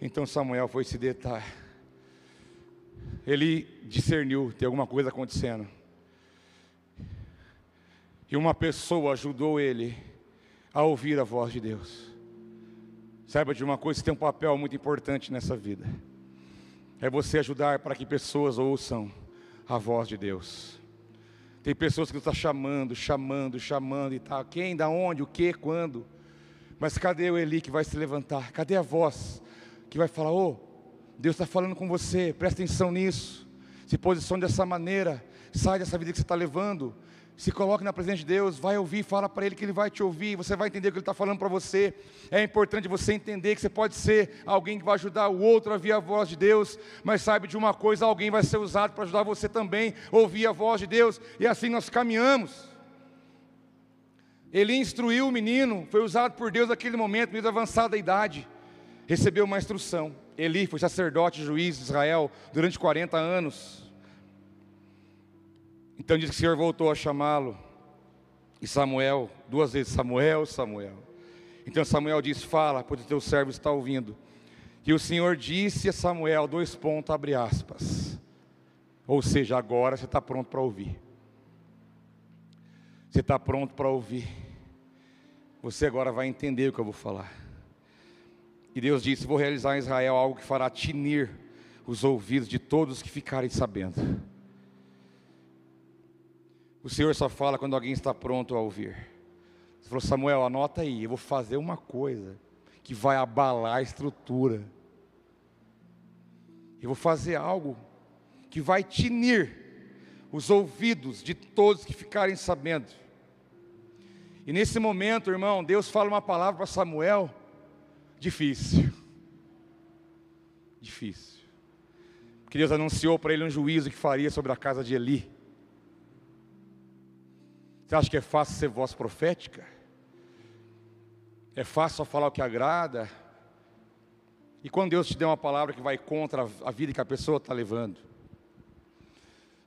Então Samuel foi se deitar. Ele discerniu, tem alguma coisa acontecendo. E uma pessoa ajudou ele a ouvir a voz de Deus. Saiba de uma coisa, tem um papel muito importante nessa vida. É você ajudar para que pessoas ouçam a voz de Deus. Tem pessoas que estão chamando, chamando, chamando e tal. Quem, da onde, o que, quando. Mas cadê o Eli que vai se levantar? Cadê a voz que vai falar: Ô, oh, Deus está falando com você, presta atenção nisso. Se posicione dessa maneira, sai dessa vida que você está levando. Se coloque na presença de Deus, vai ouvir, fala para Ele que Ele vai te ouvir, você vai entender o que Ele está falando para você. É importante você entender que você pode ser alguém que vai ajudar o outro a ouvir a voz de Deus, mas sabe de uma coisa, alguém vai ser usado para ajudar você também a ouvir a voz de Deus, e assim nós caminhamos. Ele instruiu o menino, foi usado por Deus naquele momento, meio avançada idade, recebeu uma instrução. Eli foi sacerdote, juiz de Israel durante 40 anos. Então diz que o Senhor voltou a chamá-lo. E Samuel, duas vezes, Samuel, Samuel. Então Samuel diz: Fala, pois o teu servo está ouvindo. E o Senhor disse a Samuel, dois pontos, abre aspas. Ou seja, agora você está pronto para ouvir. Você está pronto para ouvir. Você agora vai entender o que eu vou falar. E Deus disse: Vou realizar em Israel algo que fará tinir os ouvidos de todos que ficarem sabendo. O Senhor só fala quando alguém está pronto a ouvir. Você falou, Samuel, anota aí, eu vou fazer uma coisa que vai abalar a estrutura. Eu vou fazer algo que vai tinir os ouvidos de todos que ficarem sabendo. E nesse momento, irmão, Deus fala uma palavra para Samuel difícil. Difícil. Porque Deus anunciou para ele um juízo que faria sobre a casa de Eli. Você acha que é fácil ser voz profética? É fácil só falar o que agrada? E quando Deus te der uma palavra que vai contra a vida que a pessoa está levando?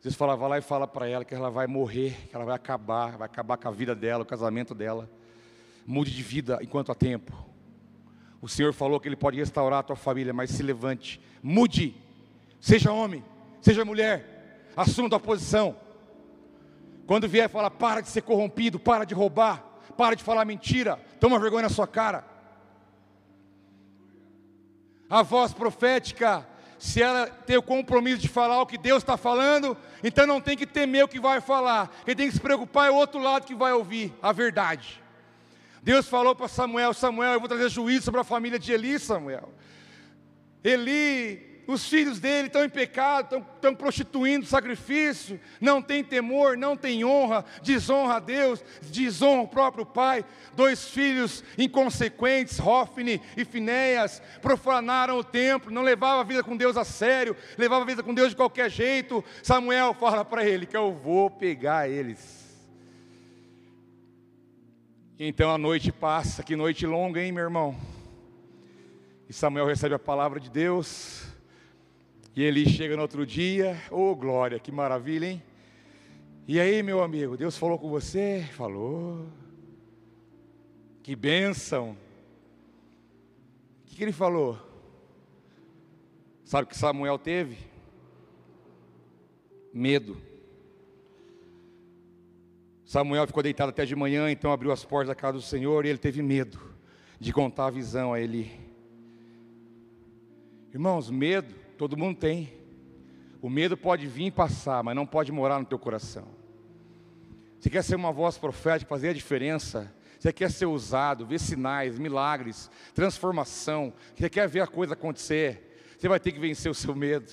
Você fala, vai lá e fala para ela que ela vai morrer, que ela vai acabar, vai acabar com a vida dela, o casamento dela. Mude de vida enquanto há tempo. O Senhor falou que Ele pode restaurar a tua família, mas se levante, mude, seja homem, seja mulher, assuma tua posição. Quando vier falar, para de ser corrompido, para de roubar, para de falar mentira, toma vergonha na sua cara. A voz profética, se ela tem o compromisso de falar o que Deus está falando, então não tem que temer o que vai falar, quem tem que se preocupar é o outro lado que vai ouvir a verdade. Deus falou para Samuel: Samuel, eu vou trazer juízo sobre a família de Eli, Samuel. Eli os filhos dele estão em pecado, estão, estão prostituindo sacrifício, não tem temor, não tem honra, desonra a Deus, desonra o próprio pai. Dois filhos inconsequentes, Hofni e Finéias, profanaram o templo, não levavam a vida com Deus a sério, levavam a vida com Deus de qualquer jeito. Samuel fala para ele que eu vou pegar eles. Então a noite passa, que noite longa, hein, meu irmão? E Samuel recebe a palavra de Deus. E ele chega no outro dia, ô oh, glória, que maravilha, hein? E aí, meu amigo, Deus falou com você? Falou. Que bênção. que ele falou? Sabe o que Samuel teve? Medo. Samuel ficou deitado até de manhã, então abriu as portas da casa do Senhor e ele teve medo de contar a visão a ele. Irmãos, medo todo mundo tem. O medo pode vir e passar, mas não pode morar no teu coração. Você quer ser uma voz profética, fazer a diferença? Você quer ser usado, ver sinais, milagres, transformação? Você quer ver a coisa acontecer? Você vai ter que vencer o seu medo.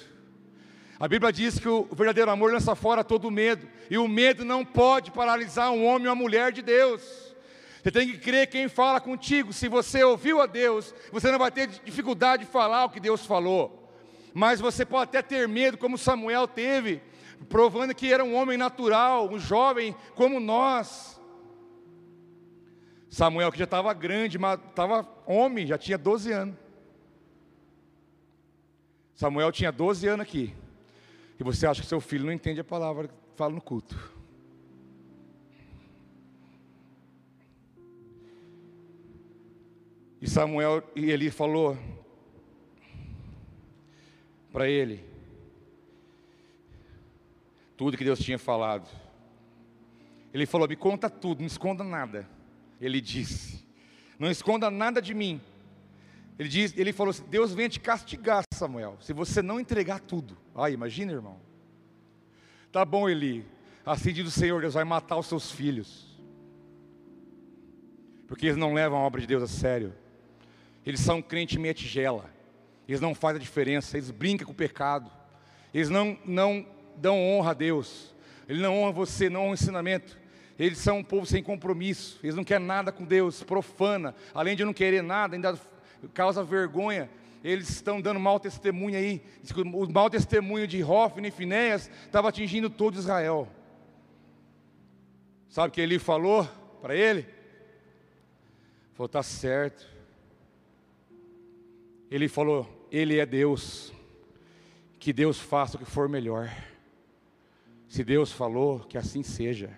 A Bíblia diz que o verdadeiro amor lança fora todo medo, e o medo não pode paralisar um homem ou uma mulher de Deus. Você tem que crer quem fala contigo. Se você ouviu a Deus, você não vai ter dificuldade de falar o que Deus falou. Mas você pode até ter medo, como Samuel teve, provando que era um homem natural, um jovem como nós. Samuel que já estava grande, estava homem, já tinha 12 anos. Samuel tinha 12 anos aqui e você acha que seu filho não entende a palavra que fala no culto. E Samuel e Eli falou para ele tudo que Deus tinha falado. Ele falou: "Me conta tudo, não esconda nada". Ele disse: "Não esconda nada de mim". Ele, diz, ele falou assim: Deus vem te castigar, Samuel, se você não entregar tudo. Ai, imagina, irmão. Tá bom, Eli. Assim diz o Senhor: Deus vai matar os seus filhos. Porque eles não levam a obra de Deus a sério. Eles são crente meia tigela. Eles não fazem a diferença. Eles brincam com o pecado. Eles não, não dão honra a Deus. Ele não honra você, não honra o ensinamento. Eles são um povo sem compromisso. Eles não querem nada com Deus, profana. Além de não querer nada, ainda causa vergonha. Eles estão dando mau testemunho aí. O mau testemunho de Hofni e Finéias estava atingindo todo Israel. Sabe o que ele falou para ele? Falou, está certo. Ele falou, Ele é Deus. Que Deus faça o que for melhor. Se Deus falou, que assim seja.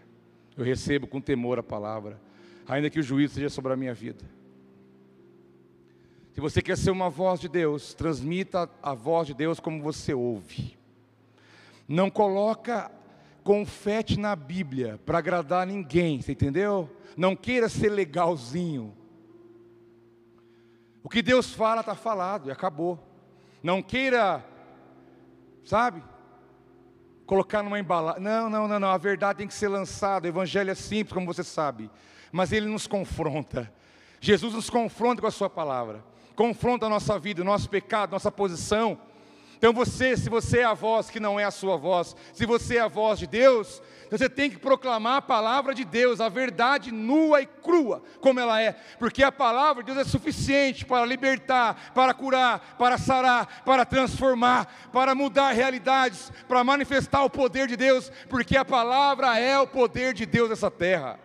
Eu recebo com temor a palavra, ainda que o juízo seja sobre a minha vida. Se você quer ser uma voz de Deus, transmita a voz de Deus como você ouve. Não coloca confete na Bíblia para agradar ninguém, você entendeu? Não queira ser legalzinho. O que Deus fala está falado e acabou. Não queira, sabe? Colocar numa embalagem. Não, não, não, não. A verdade tem que ser lançada. O evangelho é simples, como você sabe. Mas ele nos confronta. Jesus nos confronta com a sua palavra confronta a nossa vida, o nosso pecado, nossa posição. Então você, se você é a voz que não é a sua voz, se você é a voz de Deus, você tem que proclamar a palavra de Deus, a verdade nua e crua, como ela é, porque a palavra de Deus é suficiente para libertar, para curar, para sarar, para transformar, para mudar realidades, para manifestar o poder de Deus, porque a palavra é o poder de Deus nessa terra.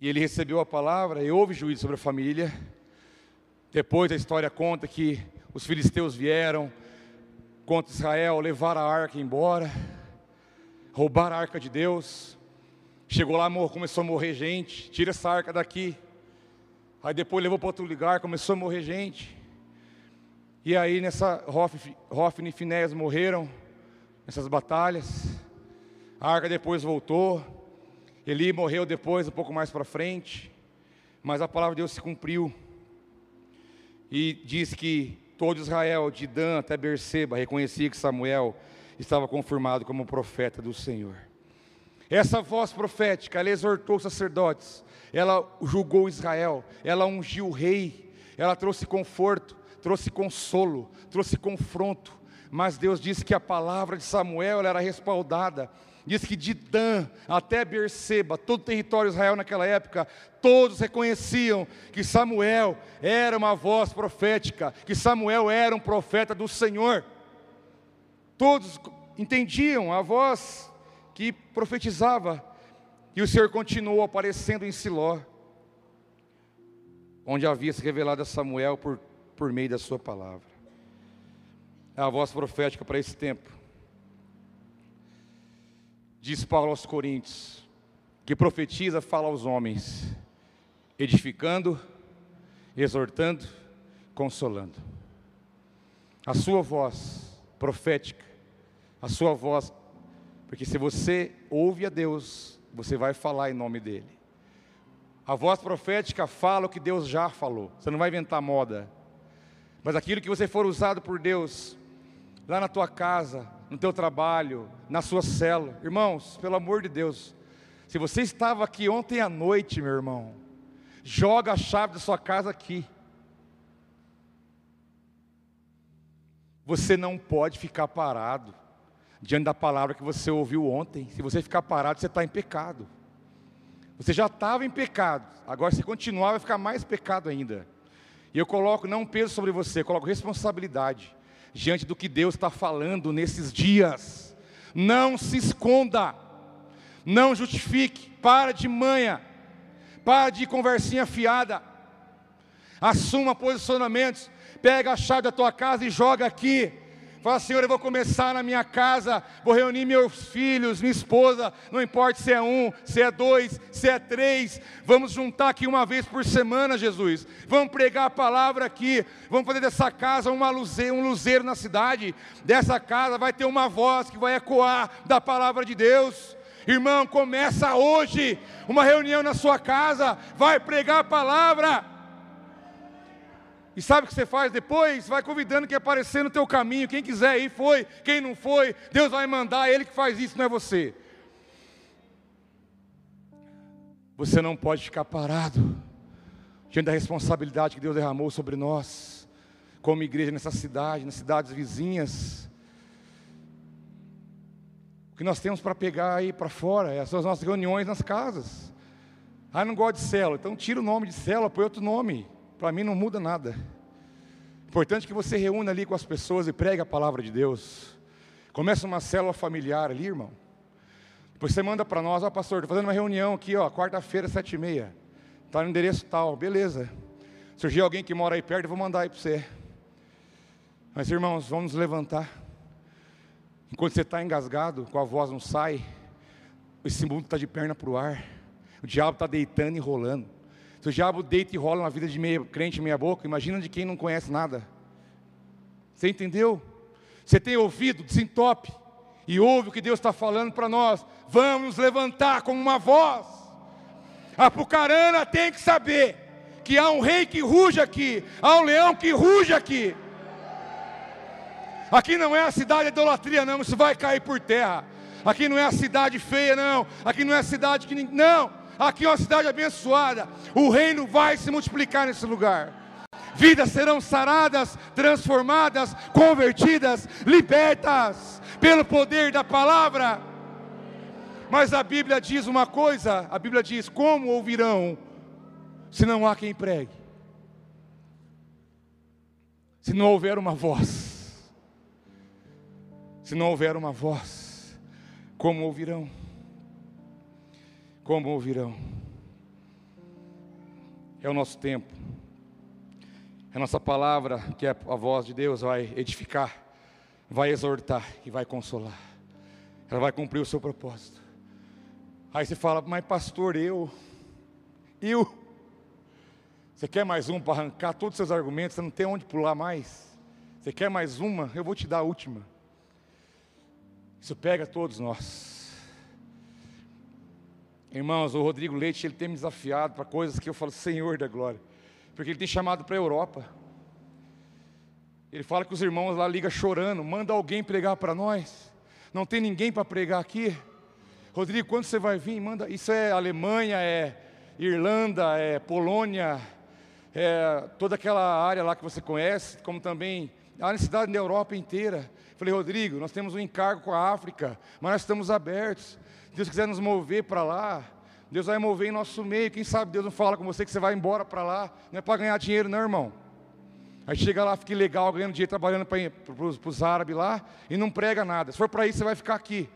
E ele recebeu a palavra e houve juízo sobre a família. Depois a história conta que os filisteus vieram contra Israel, levaram a arca embora, roubaram a arca de Deus. Chegou lá, começou a morrer gente. Tira essa arca daqui. Aí depois levou para outro lugar, começou a morrer gente. E aí nessa Hofni e Finés morreram nessas batalhas. A arca depois voltou. Eli morreu depois, um pouco mais para frente, mas a palavra de Deus se cumpriu. E diz que todo Israel, de Dan até Berseba, reconhecia que Samuel estava confirmado como profeta do Senhor. Essa voz profética, ela exortou os sacerdotes, ela julgou Israel, ela ungiu o rei, ela trouxe conforto, trouxe consolo, trouxe confronto. Mas Deus disse que a palavra de Samuel era respaldada Diz que de Dan até Berseba, todo o território de Israel naquela época, todos reconheciam que Samuel era uma voz profética, que Samuel era um profeta do Senhor. Todos entendiam a voz que profetizava, e o Senhor continuou aparecendo em Siló, onde havia se revelado a Samuel por, por meio da sua palavra. É a voz profética para esse tempo diz Paulo aos Coríntios, que profetiza fala aos homens, edificando, exortando, consolando. A sua voz profética, a sua voz, porque se você ouve a Deus, você vai falar em nome dEle. A voz profética fala o que Deus já falou, você não vai inventar moda. Mas aquilo que você for usado por Deus, lá na tua casa, no teu trabalho, na sua cela, irmãos, pelo amor de Deus, se você estava aqui ontem à noite, meu irmão, joga a chave da sua casa aqui. Você não pode ficar parado diante da palavra que você ouviu ontem. Se você ficar parado, você está em pecado. Você já estava em pecado, agora se continuar, vai ficar mais pecado ainda. E eu coloco não peso sobre você, eu coloco responsabilidade diante do que Deus está falando nesses dias. Não se esconda, não justifique, para de manha, para de conversinha fiada, assuma posicionamentos, pega a chave da tua casa e joga aqui. Fala, Senhor, eu vou começar na minha casa, vou reunir meus filhos, minha esposa, não importa se é um, se é dois, se é três, vamos juntar aqui uma vez por semana, Jesus. Vamos pregar a palavra aqui, vamos fazer dessa casa uma luzeiro, um luzeiro na cidade. Dessa casa vai ter uma voz que vai ecoar da palavra de Deus. Irmão, começa hoje uma reunião na sua casa, vai pregar a palavra. E sabe o que você faz depois? Vai convidando quem aparecer no teu caminho. Quem quiser ir, foi. Quem não foi, Deus vai mandar. Ele que faz isso, não é você. Você não pode ficar parado diante da responsabilidade que Deus derramou sobre nós, como igreja nessa cidade, nas cidades vizinhas. O que nós temos para pegar aí para fora é as nossas reuniões nas casas. Ah, não gosto de célula, então tira o nome de célula, põe outro nome. Para mim não muda nada. Importante que você reúna ali com as pessoas e pregue a palavra de Deus. Começa uma célula familiar ali, irmão. Depois você manda para nós, ó pastor, estou fazendo uma reunião aqui, ó, quarta-feira, sete e meia. Está no endereço tal, beleza. Surgiu alguém que mora aí perto, eu vou mandar aí para você. Mas irmãos, vamos nos levantar. Enquanto você está engasgado, com a voz não sai, esse mundo está de perna para o ar. O diabo está deitando e rolando. Se o diabo deita e rola na vida de meia crente, meia boca, imagina de quem não conhece nada. Você entendeu? Você tem ouvido, desentope, e ouve o que Deus está falando para nós. Vamos levantar como uma voz. A Pucarana tem que saber que há um rei que ruge aqui, há um leão que ruge aqui. Aqui não é a cidade de idolatria, não, isso vai cair por terra. Aqui não é a cidade feia, não. Aqui não é a cidade que. Não. Aqui é uma cidade abençoada. O reino vai se multiplicar nesse lugar. Vidas serão saradas, transformadas, convertidas, libertas pelo poder da palavra. Mas a Bíblia diz uma coisa: a Bíblia diz: como ouvirão se não há quem pregue? Se não houver uma voz, se não houver uma voz, como ouvirão? Como ouvirão. É o nosso tempo. É a nossa palavra, que é a voz de Deus, vai edificar, vai exortar e vai consolar. Ela vai cumprir o seu propósito. Aí você fala, mas pastor, eu, eu, você quer mais um para arrancar todos os seus argumentos, você não tem onde pular mais? Você quer mais uma? Eu vou te dar a última. Isso pega todos nós. Irmãos, o Rodrigo Leite, ele tem me desafiado para coisas que eu falo, Senhor da glória, porque ele tem chamado para a Europa. Ele fala que os irmãos lá ligam chorando, manda alguém pregar para nós. Não tem ninguém para pregar aqui. Rodrigo, quando você vai vir? Manda. Isso é Alemanha, é Irlanda, é Polônia, é toda aquela área lá que você conhece, como também a necessidade da Europa inteira. Falei, Rodrigo, nós temos um encargo com a África, mas nós estamos abertos. Deus quiser nos mover para lá, Deus vai mover em nosso meio. Quem sabe Deus não fala com você que você vai embora para lá. Não é para ganhar dinheiro, não, irmão. Aí chega lá, fica legal, ganhando dinheiro, trabalhando para os árabes lá e não prega nada. Se for para isso, você vai ficar aqui.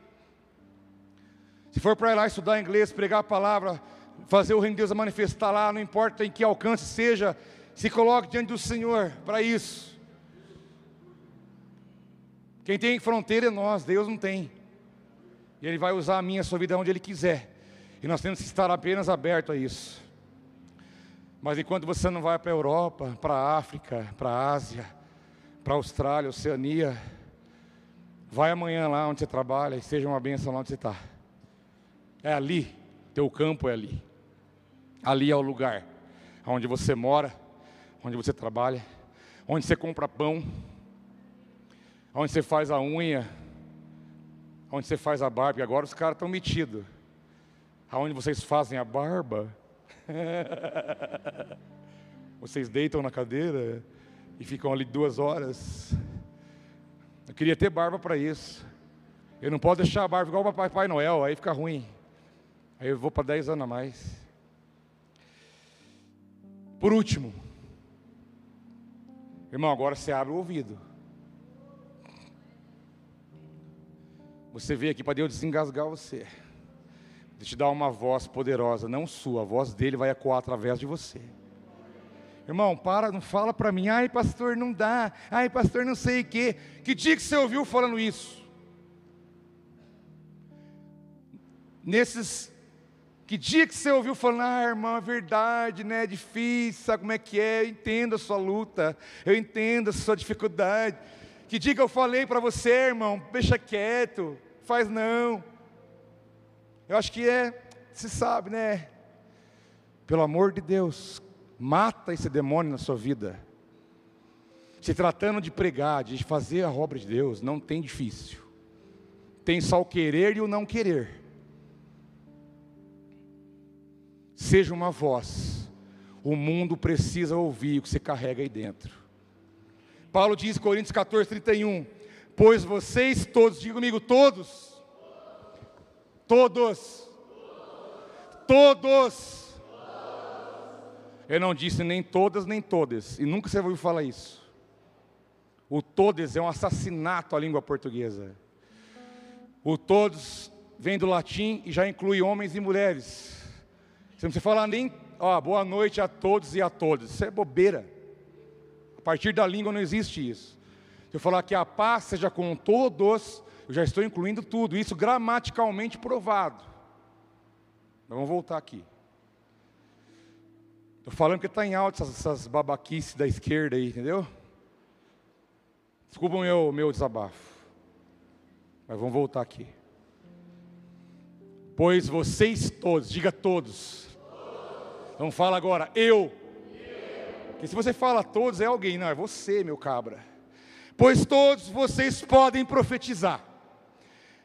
Se for para ir lá estudar inglês, pregar a palavra, fazer o reino de Deus manifestar lá, não importa em que alcance seja, se coloque diante do Senhor para isso. Quem tem fronteira é nós, Deus não tem. E Ele vai usar a minha a sua vida onde Ele quiser. E nós temos que estar apenas abertos a isso. Mas enquanto você não vai para a Europa, para a África, para a Ásia, para a Austrália, Oceania, vai amanhã lá onde você trabalha e seja uma bênção lá onde você está. É ali, teu campo é ali. Ali é o lugar onde você mora, onde você trabalha, onde você compra pão, onde você faz a unha, onde você faz a barba, porque agora os caras estão metidos. Aonde vocês fazem a barba, vocês deitam na cadeira e ficam ali duas horas. Eu queria ter barba para isso. Eu não posso deixar a barba igual o Papai Noel, aí fica ruim. Aí eu vou para 10 anos a mais. Por último, irmão, agora você abre o ouvido. Você veio aqui para Deus desengasgar você. De te dar uma voz poderosa, não sua, a voz dele vai ecoar através de você. Irmão, para, não fala para mim, ai pastor, não dá, ai pastor, não sei o quê. Que dia que você ouviu falando isso? Nesses, que dia que você ouviu falando, ah irmão, é verdade, né, é difícil, sabe como é que é, eu entendo a sua luta, eu entendo a sua dificuldade. Que que eu falei para você, irmão, deixa quieto, faz não. Eu acho que é, se sabe, né? Pelo amor de Deus, mata esse demônio na sua vida. Se tratando de pregar, de fazer a obra de Deus, não tem difícil. Tem só o querer e o não querer. Seja uma voz. O mundo precisa ouvir o que você carrega aí dentro. Paulo diz, Coríntios 14, 31, pois vocês todos, diga comigo, todos, Todos. Todos. Eu não disse nem todas, nem todas. E nunca você ouviu falar isso. O todos é um assassinato à língua portuguesa. O todos vem do latim e já inclui homens e mulheres. Você não precisa falar nem, ó, boa noite a todos e a todas. Isso é bobeira. Partir da língua não existe isso. Se eu falar que a paz seja com todos, eu já estou incluindo tudo, isso gramaticalmente provado. Mas vamos voltar aqui. Estou falando que está em alta essas, essas babaquices da esquerda aí, entendeu? Desculpa o meu, meu desabafo. Mas vamos voltar aqui. Pois vocês todos, diga todos. Então fala agora, eu. Porque se você fala todos, é alguém, não, é você, meu cabra. Pois todos vocês podem profetizar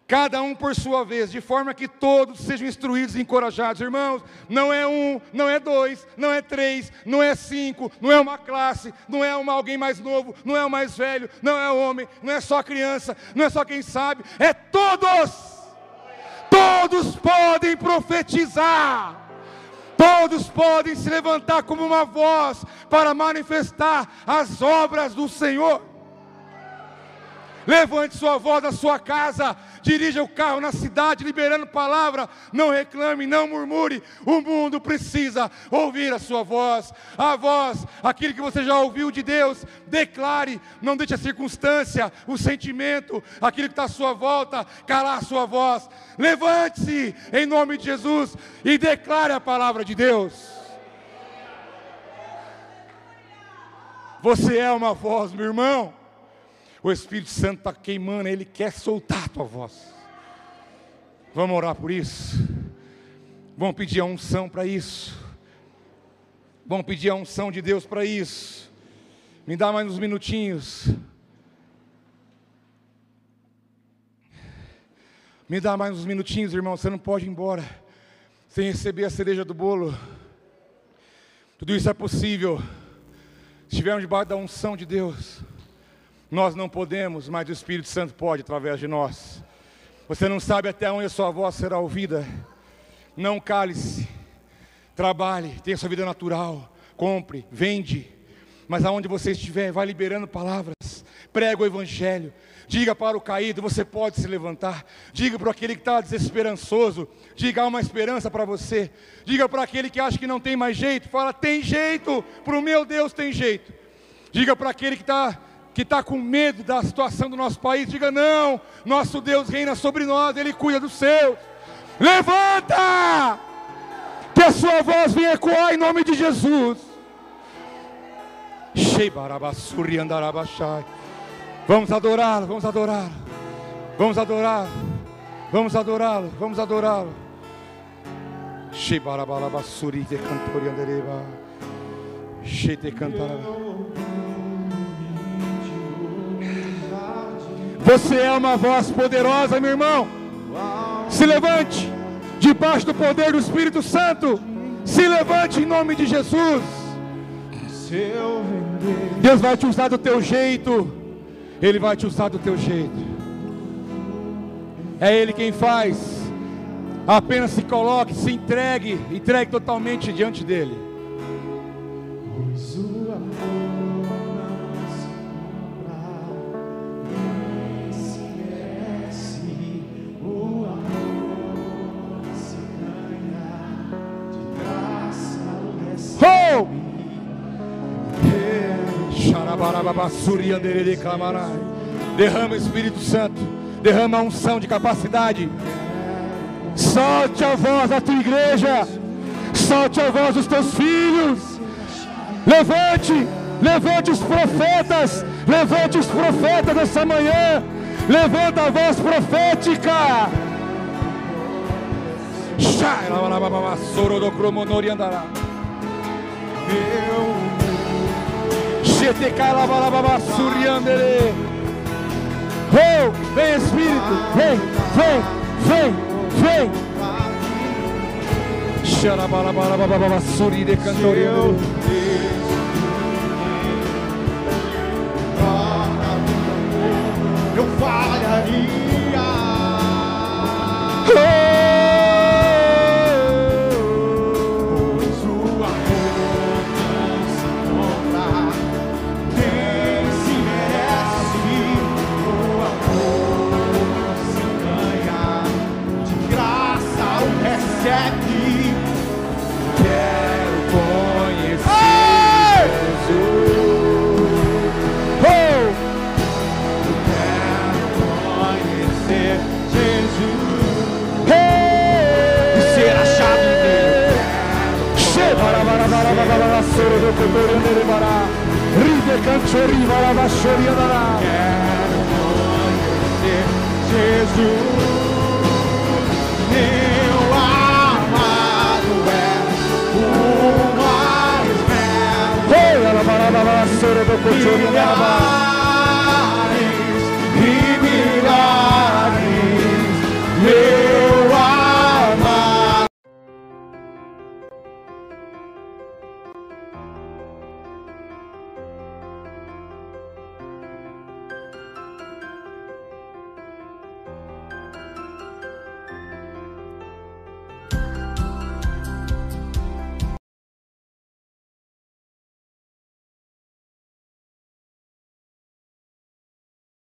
cada um por sua vez, de forma que todos sejam instruídos e encorajados. Irmãos, não é um, não é dois, não é três, não é cinco, não é uma classe, não é uma, alguém mais novo, não é o mais velho, não é homem, não é só criança, não é só quem sabe, é todos. Todos podem profetizar. Todos podem se levantar como uma voz para manifestar as obras do Senhor. Levante sua voz na sua casa, dirija o carro na cidade, liberando palavra. Não reclame, não murmure. O mundo precisa ouvir a sua voz. A voz, aquilo que você já ouviu de Deus, declare. Não deixe a circunstância, o sentimento, aquilo que está à sua volta, calar a sua voz. Levante-se em nome de Jesus e declare a palavra de Deus. Você é uma voz, meu irmão. O Espírito Santo está queimando, ele quer soltar a tua voz. Vamos orar por isso. Vamos pedir a unção para isso. Vamos pedir a unção de Deus para isso. Me dá mais uns minutinhos. Me dá mais uns minutinhos, irmão. Você não pode ir embora sem receber a cereja do bolo. Tudo isso é possível. Se estivermos debaixo da unção de Deus. Nós não podemos, mas o Espírito Santo pode através de nós. Você não sabe até onde a sua voz será ouvida. Não cale-se. Trabalhe, tenha sua vida natural. Compre, vende. Mas aonde você estiver, vai liberando palavras. Prega o Evangelho. Diga para o caído: você pode se levantar. Diga para aquele que está desesperançoso: diga há uma esperança para você. Diga para aquele que acha que não tem mais jeito: fala, tem jeito, para o meu Deus tem jeito. Diga para aquele que está que está com medo da situação do nosso país, diga: não, nosso Deus reina sobre nós, Ele cuida dos seus. Levanta! Que a sua voz venha ecoar em nome de Jesus. Vamos adorá-lo, vamos adorá-lo. Vamos adorá-lo. Vamos adorá-lo, vamos adorá-lo. Shibarabalabasuri de cantori andereba. Shete cantará. Você é uma voz poderosa, meu irmão. Se levante debaixo do poder do Espírito Santo. Se levante em nome de Jesus. Deus vai te usar do teu jeito. Ele vai te usar do teu jeito. É Ele quem faz. Apenas se coloque, se entregue, entregue totalmente diante dele. Derrama Espírito Santo, derrama a unção de capacidade. Solte a voz da tua igreja, solte a voz dos teus filhos. Levante, levante os profetas, levante os profetas nessa manhã. Levanta a voz profética. Shai, do cromonori andará. Oh, vem Espírito, vem, vem, vem, vem. Xarabalabalabalabasuri de cantoria. Eu falharia. Andará. conhecer Jesus. Meu amado é o mais belo. Hey! Alabarabara, soro do cotori andará.